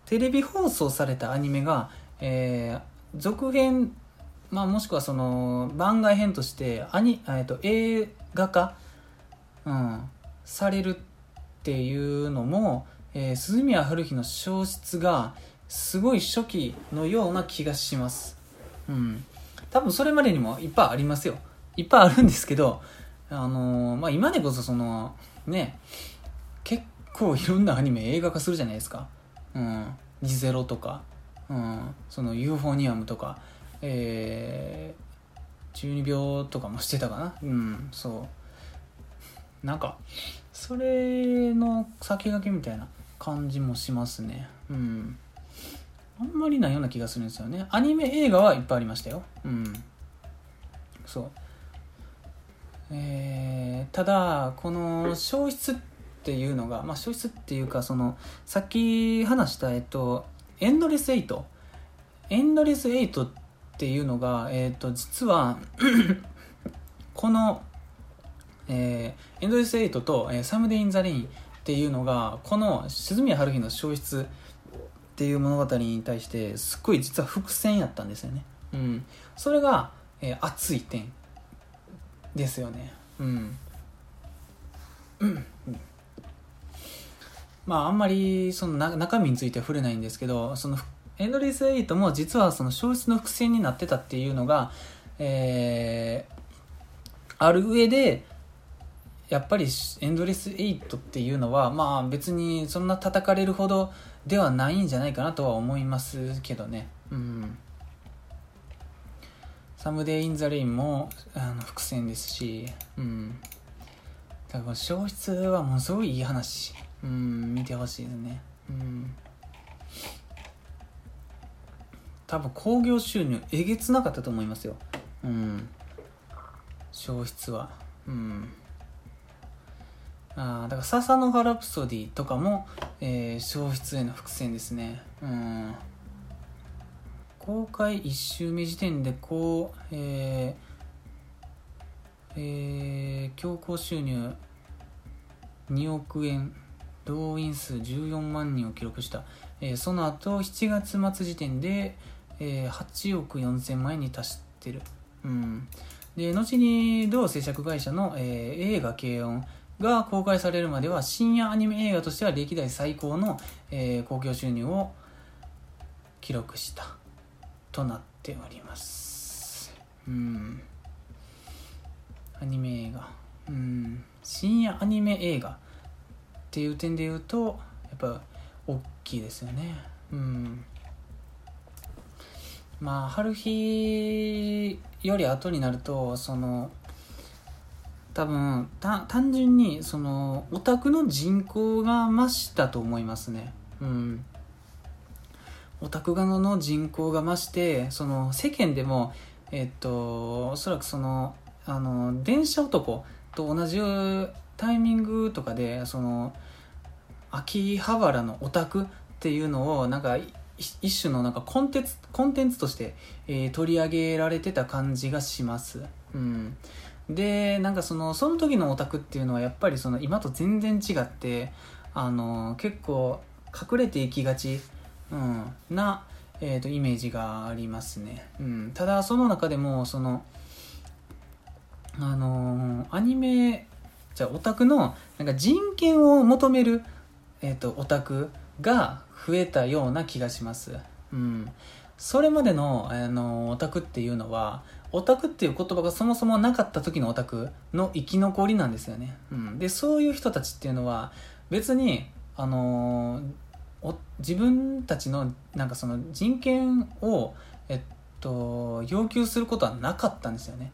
テレビ放送されたアニメが、えー、続編、まあ、もしくはその番外編としてアニ、えー、と映画化、うん、されるっていうのも、えー、鈴宮春日の消失がすごい初期のような気がします。うん多分それまでにもいっぱいありますよ。いっぱいあるんですけど、あのー、まあ、今でこそその、ね、結構いろんなアニメ映画化するじゃないですか。うん。リゼロとか、うん。そのユーフォニアムとか、えー、12秒とかもしてたかな？うん、そう。なんか、それの先駆けみたいな感じもしますね。うん。あんまりないような気がするんですよねアニメ映画はいっぱいありましたようんそうえー、ただこの消失っていうのが、まあ、消失っていうかそのさっき話したえっとエンドレスエイトエンドレスエイトっていうのが、えっと実は この、えー、エンドレスエイトと、えー、サムデイ・イン・ザ・レインっていうのがこの涼宮ハルヒの消失っていう物語に対してすっごい実は伏線やったんですよね。うん、それが、えー、熱い点ですよね。うん。うん、まああんまりその中身については触れないんですけどそのエンドレスエイトも実はその消失の伏線になってたっていうのが、えー、ある上でやっぱりエンドレスエイトっていうのはまあ別にそんな叩かれるほどではないんじゃないかなとは思いますけどね。うん。サムデイ・イン・ザ・レインもあの伏線ですし、うん。だから消失はものすごいいい話。うん、見てほしいですね。うん。多分興行収入えげつなかったと思いますよ。うん。消失は。うん。あだから「笹の葉ラプソディ」とかも、えー、消失への伏線ですねうん公開1週目時点でこうえー、えー、強行収入2億円動員数14万人を記録した、えー、その後7月末時点で、えー、8億4000万円に達してる、うん、で後に同制作会社の、えー、映画軽音が公開されるまでは深夜アニメ映画としては歴代最高の、えー、興行収入を記録した。となっております。うん。アニメ映画。うん。深夜アニメ映画。っていう点で言うとやっぱ大きいですよね。うん。まあ春日より後になるとその多分単純にそのオタクの人口が増したと思いますね。うん。オタク側の人口が増してその世間でもえっとおそらくそのあの電車男と同じタイミングとかでその秋葉原のオタクっていうのをなんか一種のなんかコンテンツコンテンツとして、えー、取り上げられてた感じがします。うん、でなんかそのその時のオタクっていうのはやっぱりその今と全然違ってあの結構隠れていきがち、うん、な、えーと、イメージがありますね、うん、ただその中でもそのあのアニメじゃあオタクのなんか人権を求める、えーと、オタクが増えたような気がします、うん、それまでのあのオタクっていうのはオタクっていう言葉がそもそもなかった時のオタクの生き残りなんですよね。うん、でそういう人たちっていうのは別に、あのー、自分たちのなんかその人権を、えっと、要求することはなかったんですよね。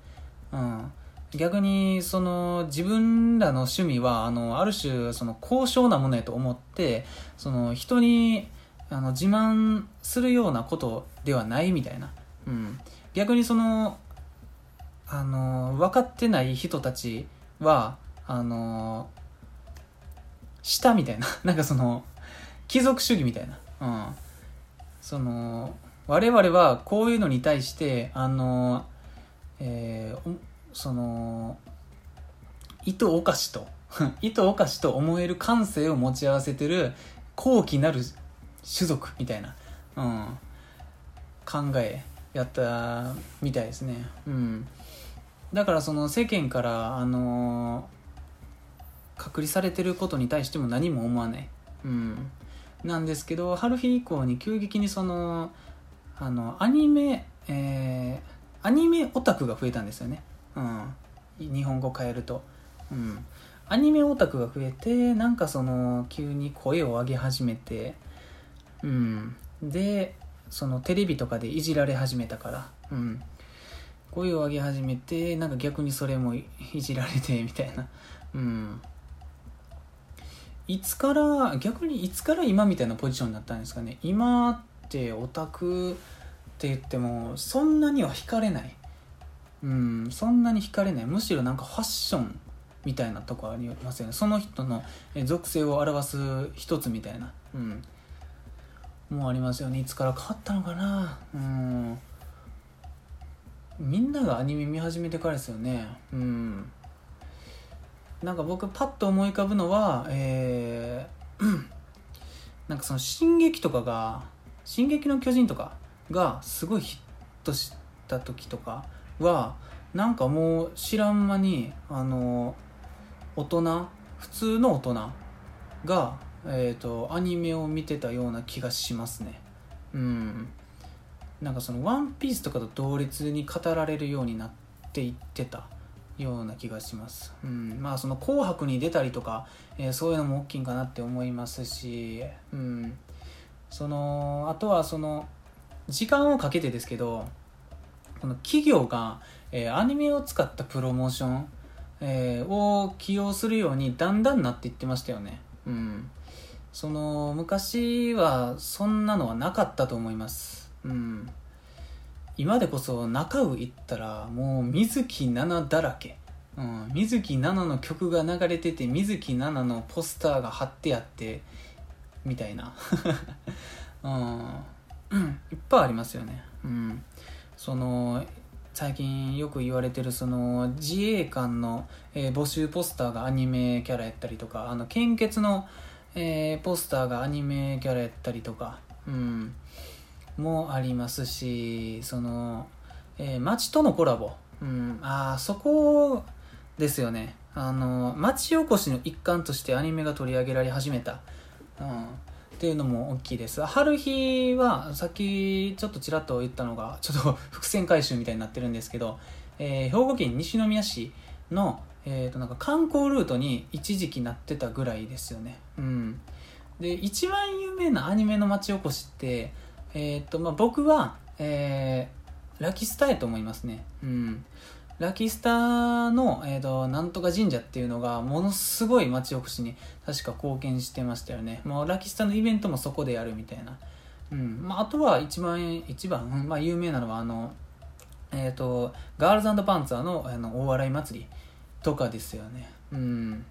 うん、逆にその自分らの趣味はあのある種その高尚なものやと思ってその人にあの自慢するようなことではないみたいな、うん、逆にそのあの分かってない人たちはあの下みたいな。なんかその貴族主義みたいな、うん、その我々はこういうのに対してあの、えーその意図おかしと 意図おかしと思える感性を持ち合わせてる高貴なる種族みたいな、うん、考えやったみたいですね、うん、だからその世間からあの隔離されてることに対しても何も思わない、うん、なんですけど春日以降に急激にそのあのアニメ、えーアニメオタクが増えたんですよね、うん、日本語変えると、うん、アニメオタクが増えてなんかその急に声を上げ始めてうん。でそのテレビとかでいじられ始めたから、うん、声を上げ始めてなんか逆にそれもいじられてみたいな、うん、いつから逆にいつから今みたいなポジションになったんですかね。今ってオタクって言ってもそんなには惹かれない。うんそんなに惹かれない。むしろなんかファッションみたいなとこありますよね。その人の属性を表す一つみたいな。うん。もうありますよね。いつから変わったのかな。うん。みんながアニメ見始めてからですよね。うん。なんか僕パッと思い浮かぶのはえー なんかその「進撃」とかが「進撃の巨人」とかがすごいヒットした時とかはなんかもう知らん間にあの大人普通の大人が、えー、とアニメを見てたような気がしますね。うん。なんかその「ワンピースとかと同列に語られるようになっていってたような気がします、うん、まあその「紅白」に出たりとか、えーそういうのも大きいんかなって思いますし、うん、そのあとはその時間をかけてですけどこの企業が、えーアニメを使ったプロモーション、えーを起用するようにだんだんなっていってましたよね。うん。その昔はそんなのはなかったと思います。うん。今でこそ中尾行ったらもう水木奈々だらけ、うん、水木奈々の曲が流れてて水木奈々のポスターが貼ってあってみたいな。うん。いっぱいありますよね。うん、その最近よく言われてるその自衛官の、えー募集ポスターがアニメキャラやったりとかあの献血の、えーポスターがアニメキャラやったりとか、うん、もありますしその、えー街とのコラボ、うん、あそこですよね。あの町おこしの一環としてアニメが取り上げられ始めた、うん、っていうのも大きいです。春日はさっきちょっとちらっと言ったのがちょっと 伏線回収みたいになってるんですけど、えー兵庫県西宮市の、えー、となんか観光ルートに一時期なってたぐらいですよね。うん。で一番有名なアニメの町おこしって、えーとまあ、僕は、えーラキスタやと思いますね。うん。ラキスタの、えー、となんとか神社っていうのがものすごい町おこしに確か貢献してましたよね。もうラキスタのイベントもそこでやるみたいな、うん。まあ、あとは一番一番、まあ、有名なのはあのえっ、とガールズパンツァーのあの大笑い祭りとかですよね。うん。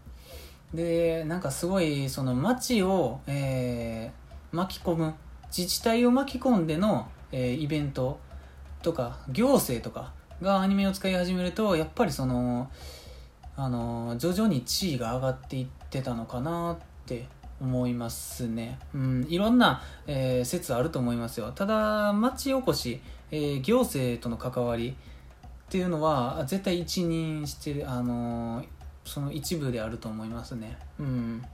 でなんかすごいその町を、えー巻き込む自治体を巻き込んでの、えーイベントとか行政とかがアニメを使い始めるとやっぱりそのあの徐々に地位が上がっていってたのかなって思いますね、うん、いろんな、えー説あると思いますよ。ただ町おこし、えー行政との関わりっていうのは絶対一任してるあのーその一部であると思いますね。うん。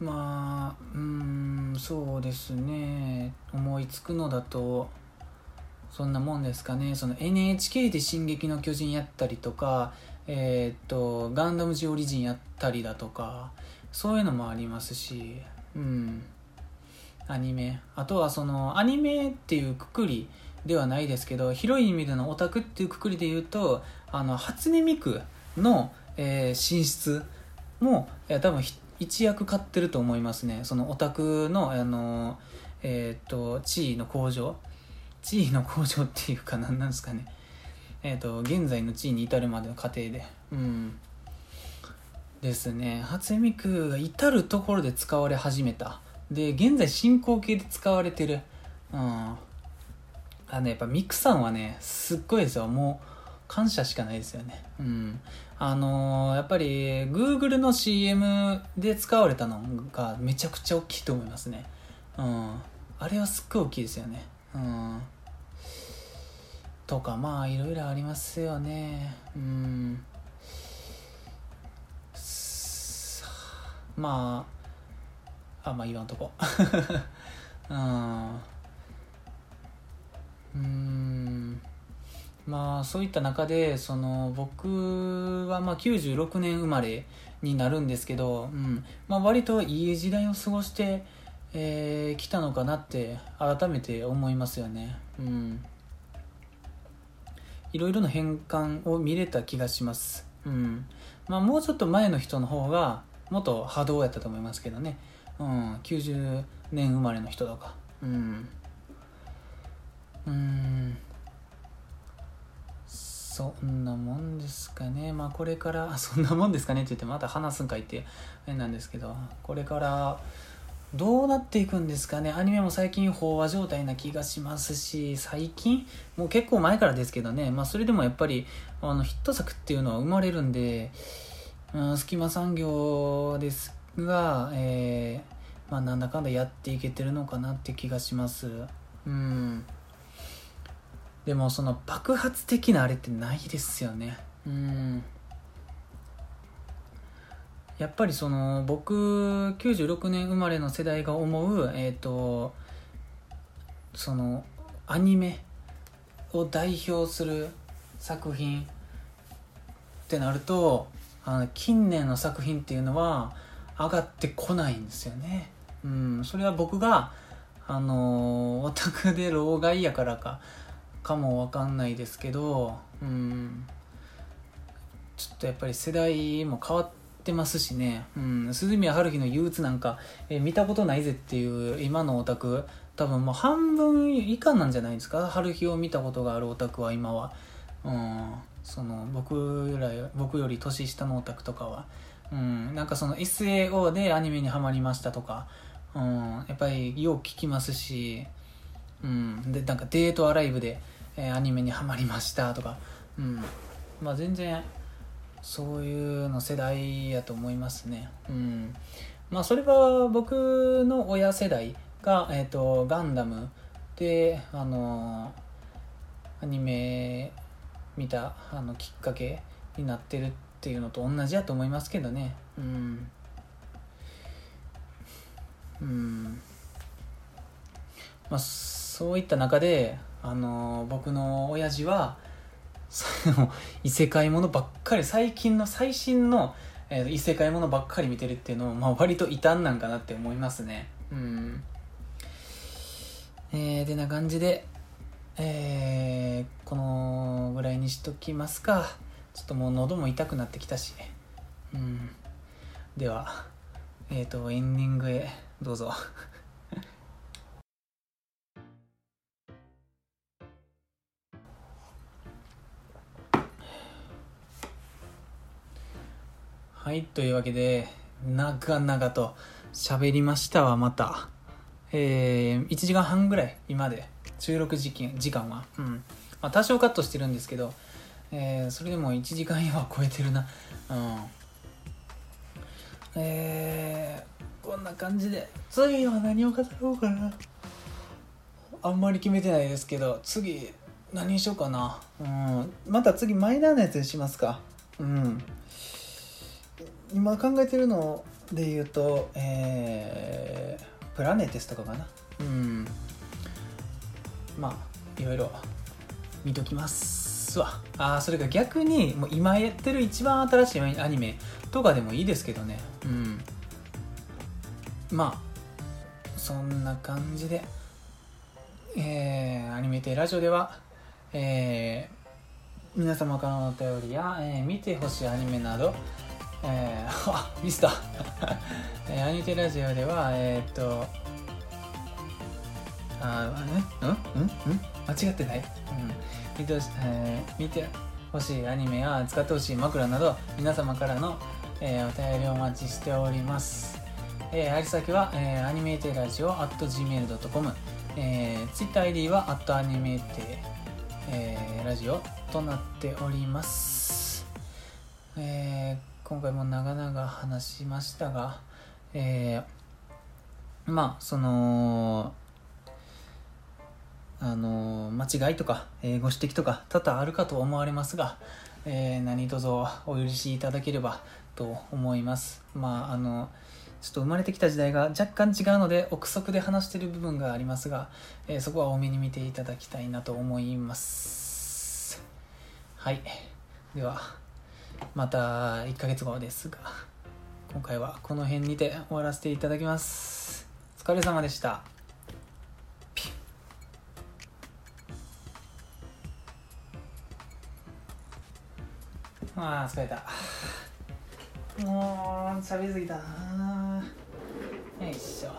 まあうんそうですね。思いつくのだとそんなもんですかね。その NHK で「進撃の巨人」やったりとかえーっと「ガンダムジオリジン」やったりだとかそういうのもありますしうん。アニメ。あとはそのアニメっていうくくりではないですけど広い意味でのオタクっていうくくりで言うとあの初音ミクの、えー進出もいや多分一役買ってると思いますね。そのオタクのあの、えっ、と地位の向上。地位の向上っていうか何なんですかね。えっ、と現在の地位に至るまでの過程で。うん。ですね。初音ミクが至る所で使われ始めた。で現在進行形で使われてる。うん。あのやっぱミクさんはねすっごいですよ。もう感謝しかないですよね。うん。あのー、やっぱり Google の CM で使われたのがめちゃくちゃ大きいと思いますね。うん。あれはすっごい大きいですよね。うん。とかまあいろいろありますよね。うん。まああまあ言わんとこ。うん。うん。まあそういった中でその僕はまあ96年生まれになるんですけど、うん。まあ、割といい時代を過ごしてき、えー、来たのかなって改めて思いますよね。うん。いろいろな変換を見れた気がします。うん。まあ、もうちょっと前の人の方がもっと波動やったと思いますけどね、うん、90年生まれの人とか。うん。うん。そんなもんですかね。まあこれからそんなもんですかねって言ってまた話すんかいってあれなんですけど。これからどうなっていくんですかね？アニメも最近飽和状態な気がしますし最近？もう結構前からですけどねまあそれでもやっぱりあのヒット作っていうのは生まれるんでうん、隙間産業ですが、えー、まあ、なんだかんだやっていけてるのかなって気がします。うん。でも、その爆発的なあれってないですよね。うん。やっぱりその僕96年生まれの世代が思うえっ、ー、とそのアニメを代表する作品ってなるとあの近年の作品っていうのは上がってこないんですよね。うん、それは僕があのオタクで老害やからかかもわかんないですけど、うん、ちょっとやっぱり世代も変わっててますしね、うん、鈴宮春日の憂鬱なんか、え見たことないぜっていう今のオタク。多分もう半分以下なんじゃないですか？春日を見たことがあるオタクは今は。うん。その僕より僕より年下のオタクとかは、うん、なんかその SAO でアニメにはまりましたとか、うん、やっぱりよう聞きますし、うん、でなんかデートアライブで、えー、アニメにはまりましたとか、うん。まあ、全然そういうの世代やと思いますね。うん。まあ、それは僕の親世代が、えーと、ガンダムで、あのアニメ見たあのきっかけになってるっていうのと同じやと思いますけどね。うん。うん。まあそういった中であの僕の親父はその異世界ものばっかり最近の最新の、えー、異世界ものばっかり見てるっていうのも、まあ、割と異端なんかなって思いますね。うん。えー、でな感じでえー、このぐらいにしときますか。ちょっともう喉も痛くなってきたし。うん。ではえっ、ー、とエンディングへどうぞ。はいというわけで長々と喋りましたわまた。えー、1時間半ぐらい今で収録時間時間は、うん。まあ、多少カットしてるんですけど、えー、それでも1時間以上は超えてるな。うん。えー、こんな感じで次は何を語ろうかな。あんまり決めてないですけど次何にしようかな。うん。また次マイナーなやつにしますか。うん。今考えてるので言うとえー、プラネテスとかかな。うん。まあいろいろ見ときますわ。あそれが逆にもう今やってる一番新しいアニメとかでもいいですけどね。うん。まあそんな感じでえー、アニメテラジオではえー、皆様からのお便りや、えー、見てほしいアニメなどえー、あミスター、えー、アニテラジオではえー、っとあーねうん？うん？うん？間違ってない？うん。見てほし,、えー見てほしいアニメや使ってほしい枕など皆様からの、えーお便りをお待ちしております。えー、あり先は、えー、アニメーテラジオ at gmail.com、えー、TwitterID は at アニメーテ、えーラジオとなっております、えー今回も長々話しましたが、えーまあそのあの間違いとか、えーご指摘とか多々あるかと思われますが、えー何卒お許しいただければと思います。まああのちょっと生まれてきた時代が若干違うので憶測で話してる部分がありますが、えーそこは多めに見ていただきたいなと思います。はい。ではまた1ヶ月後ですが今回はこの辺にて終わらせていただきます。お疲れ様でした。ピュ。ッあ疲れた。もう喋りすぎたな。よいしょ。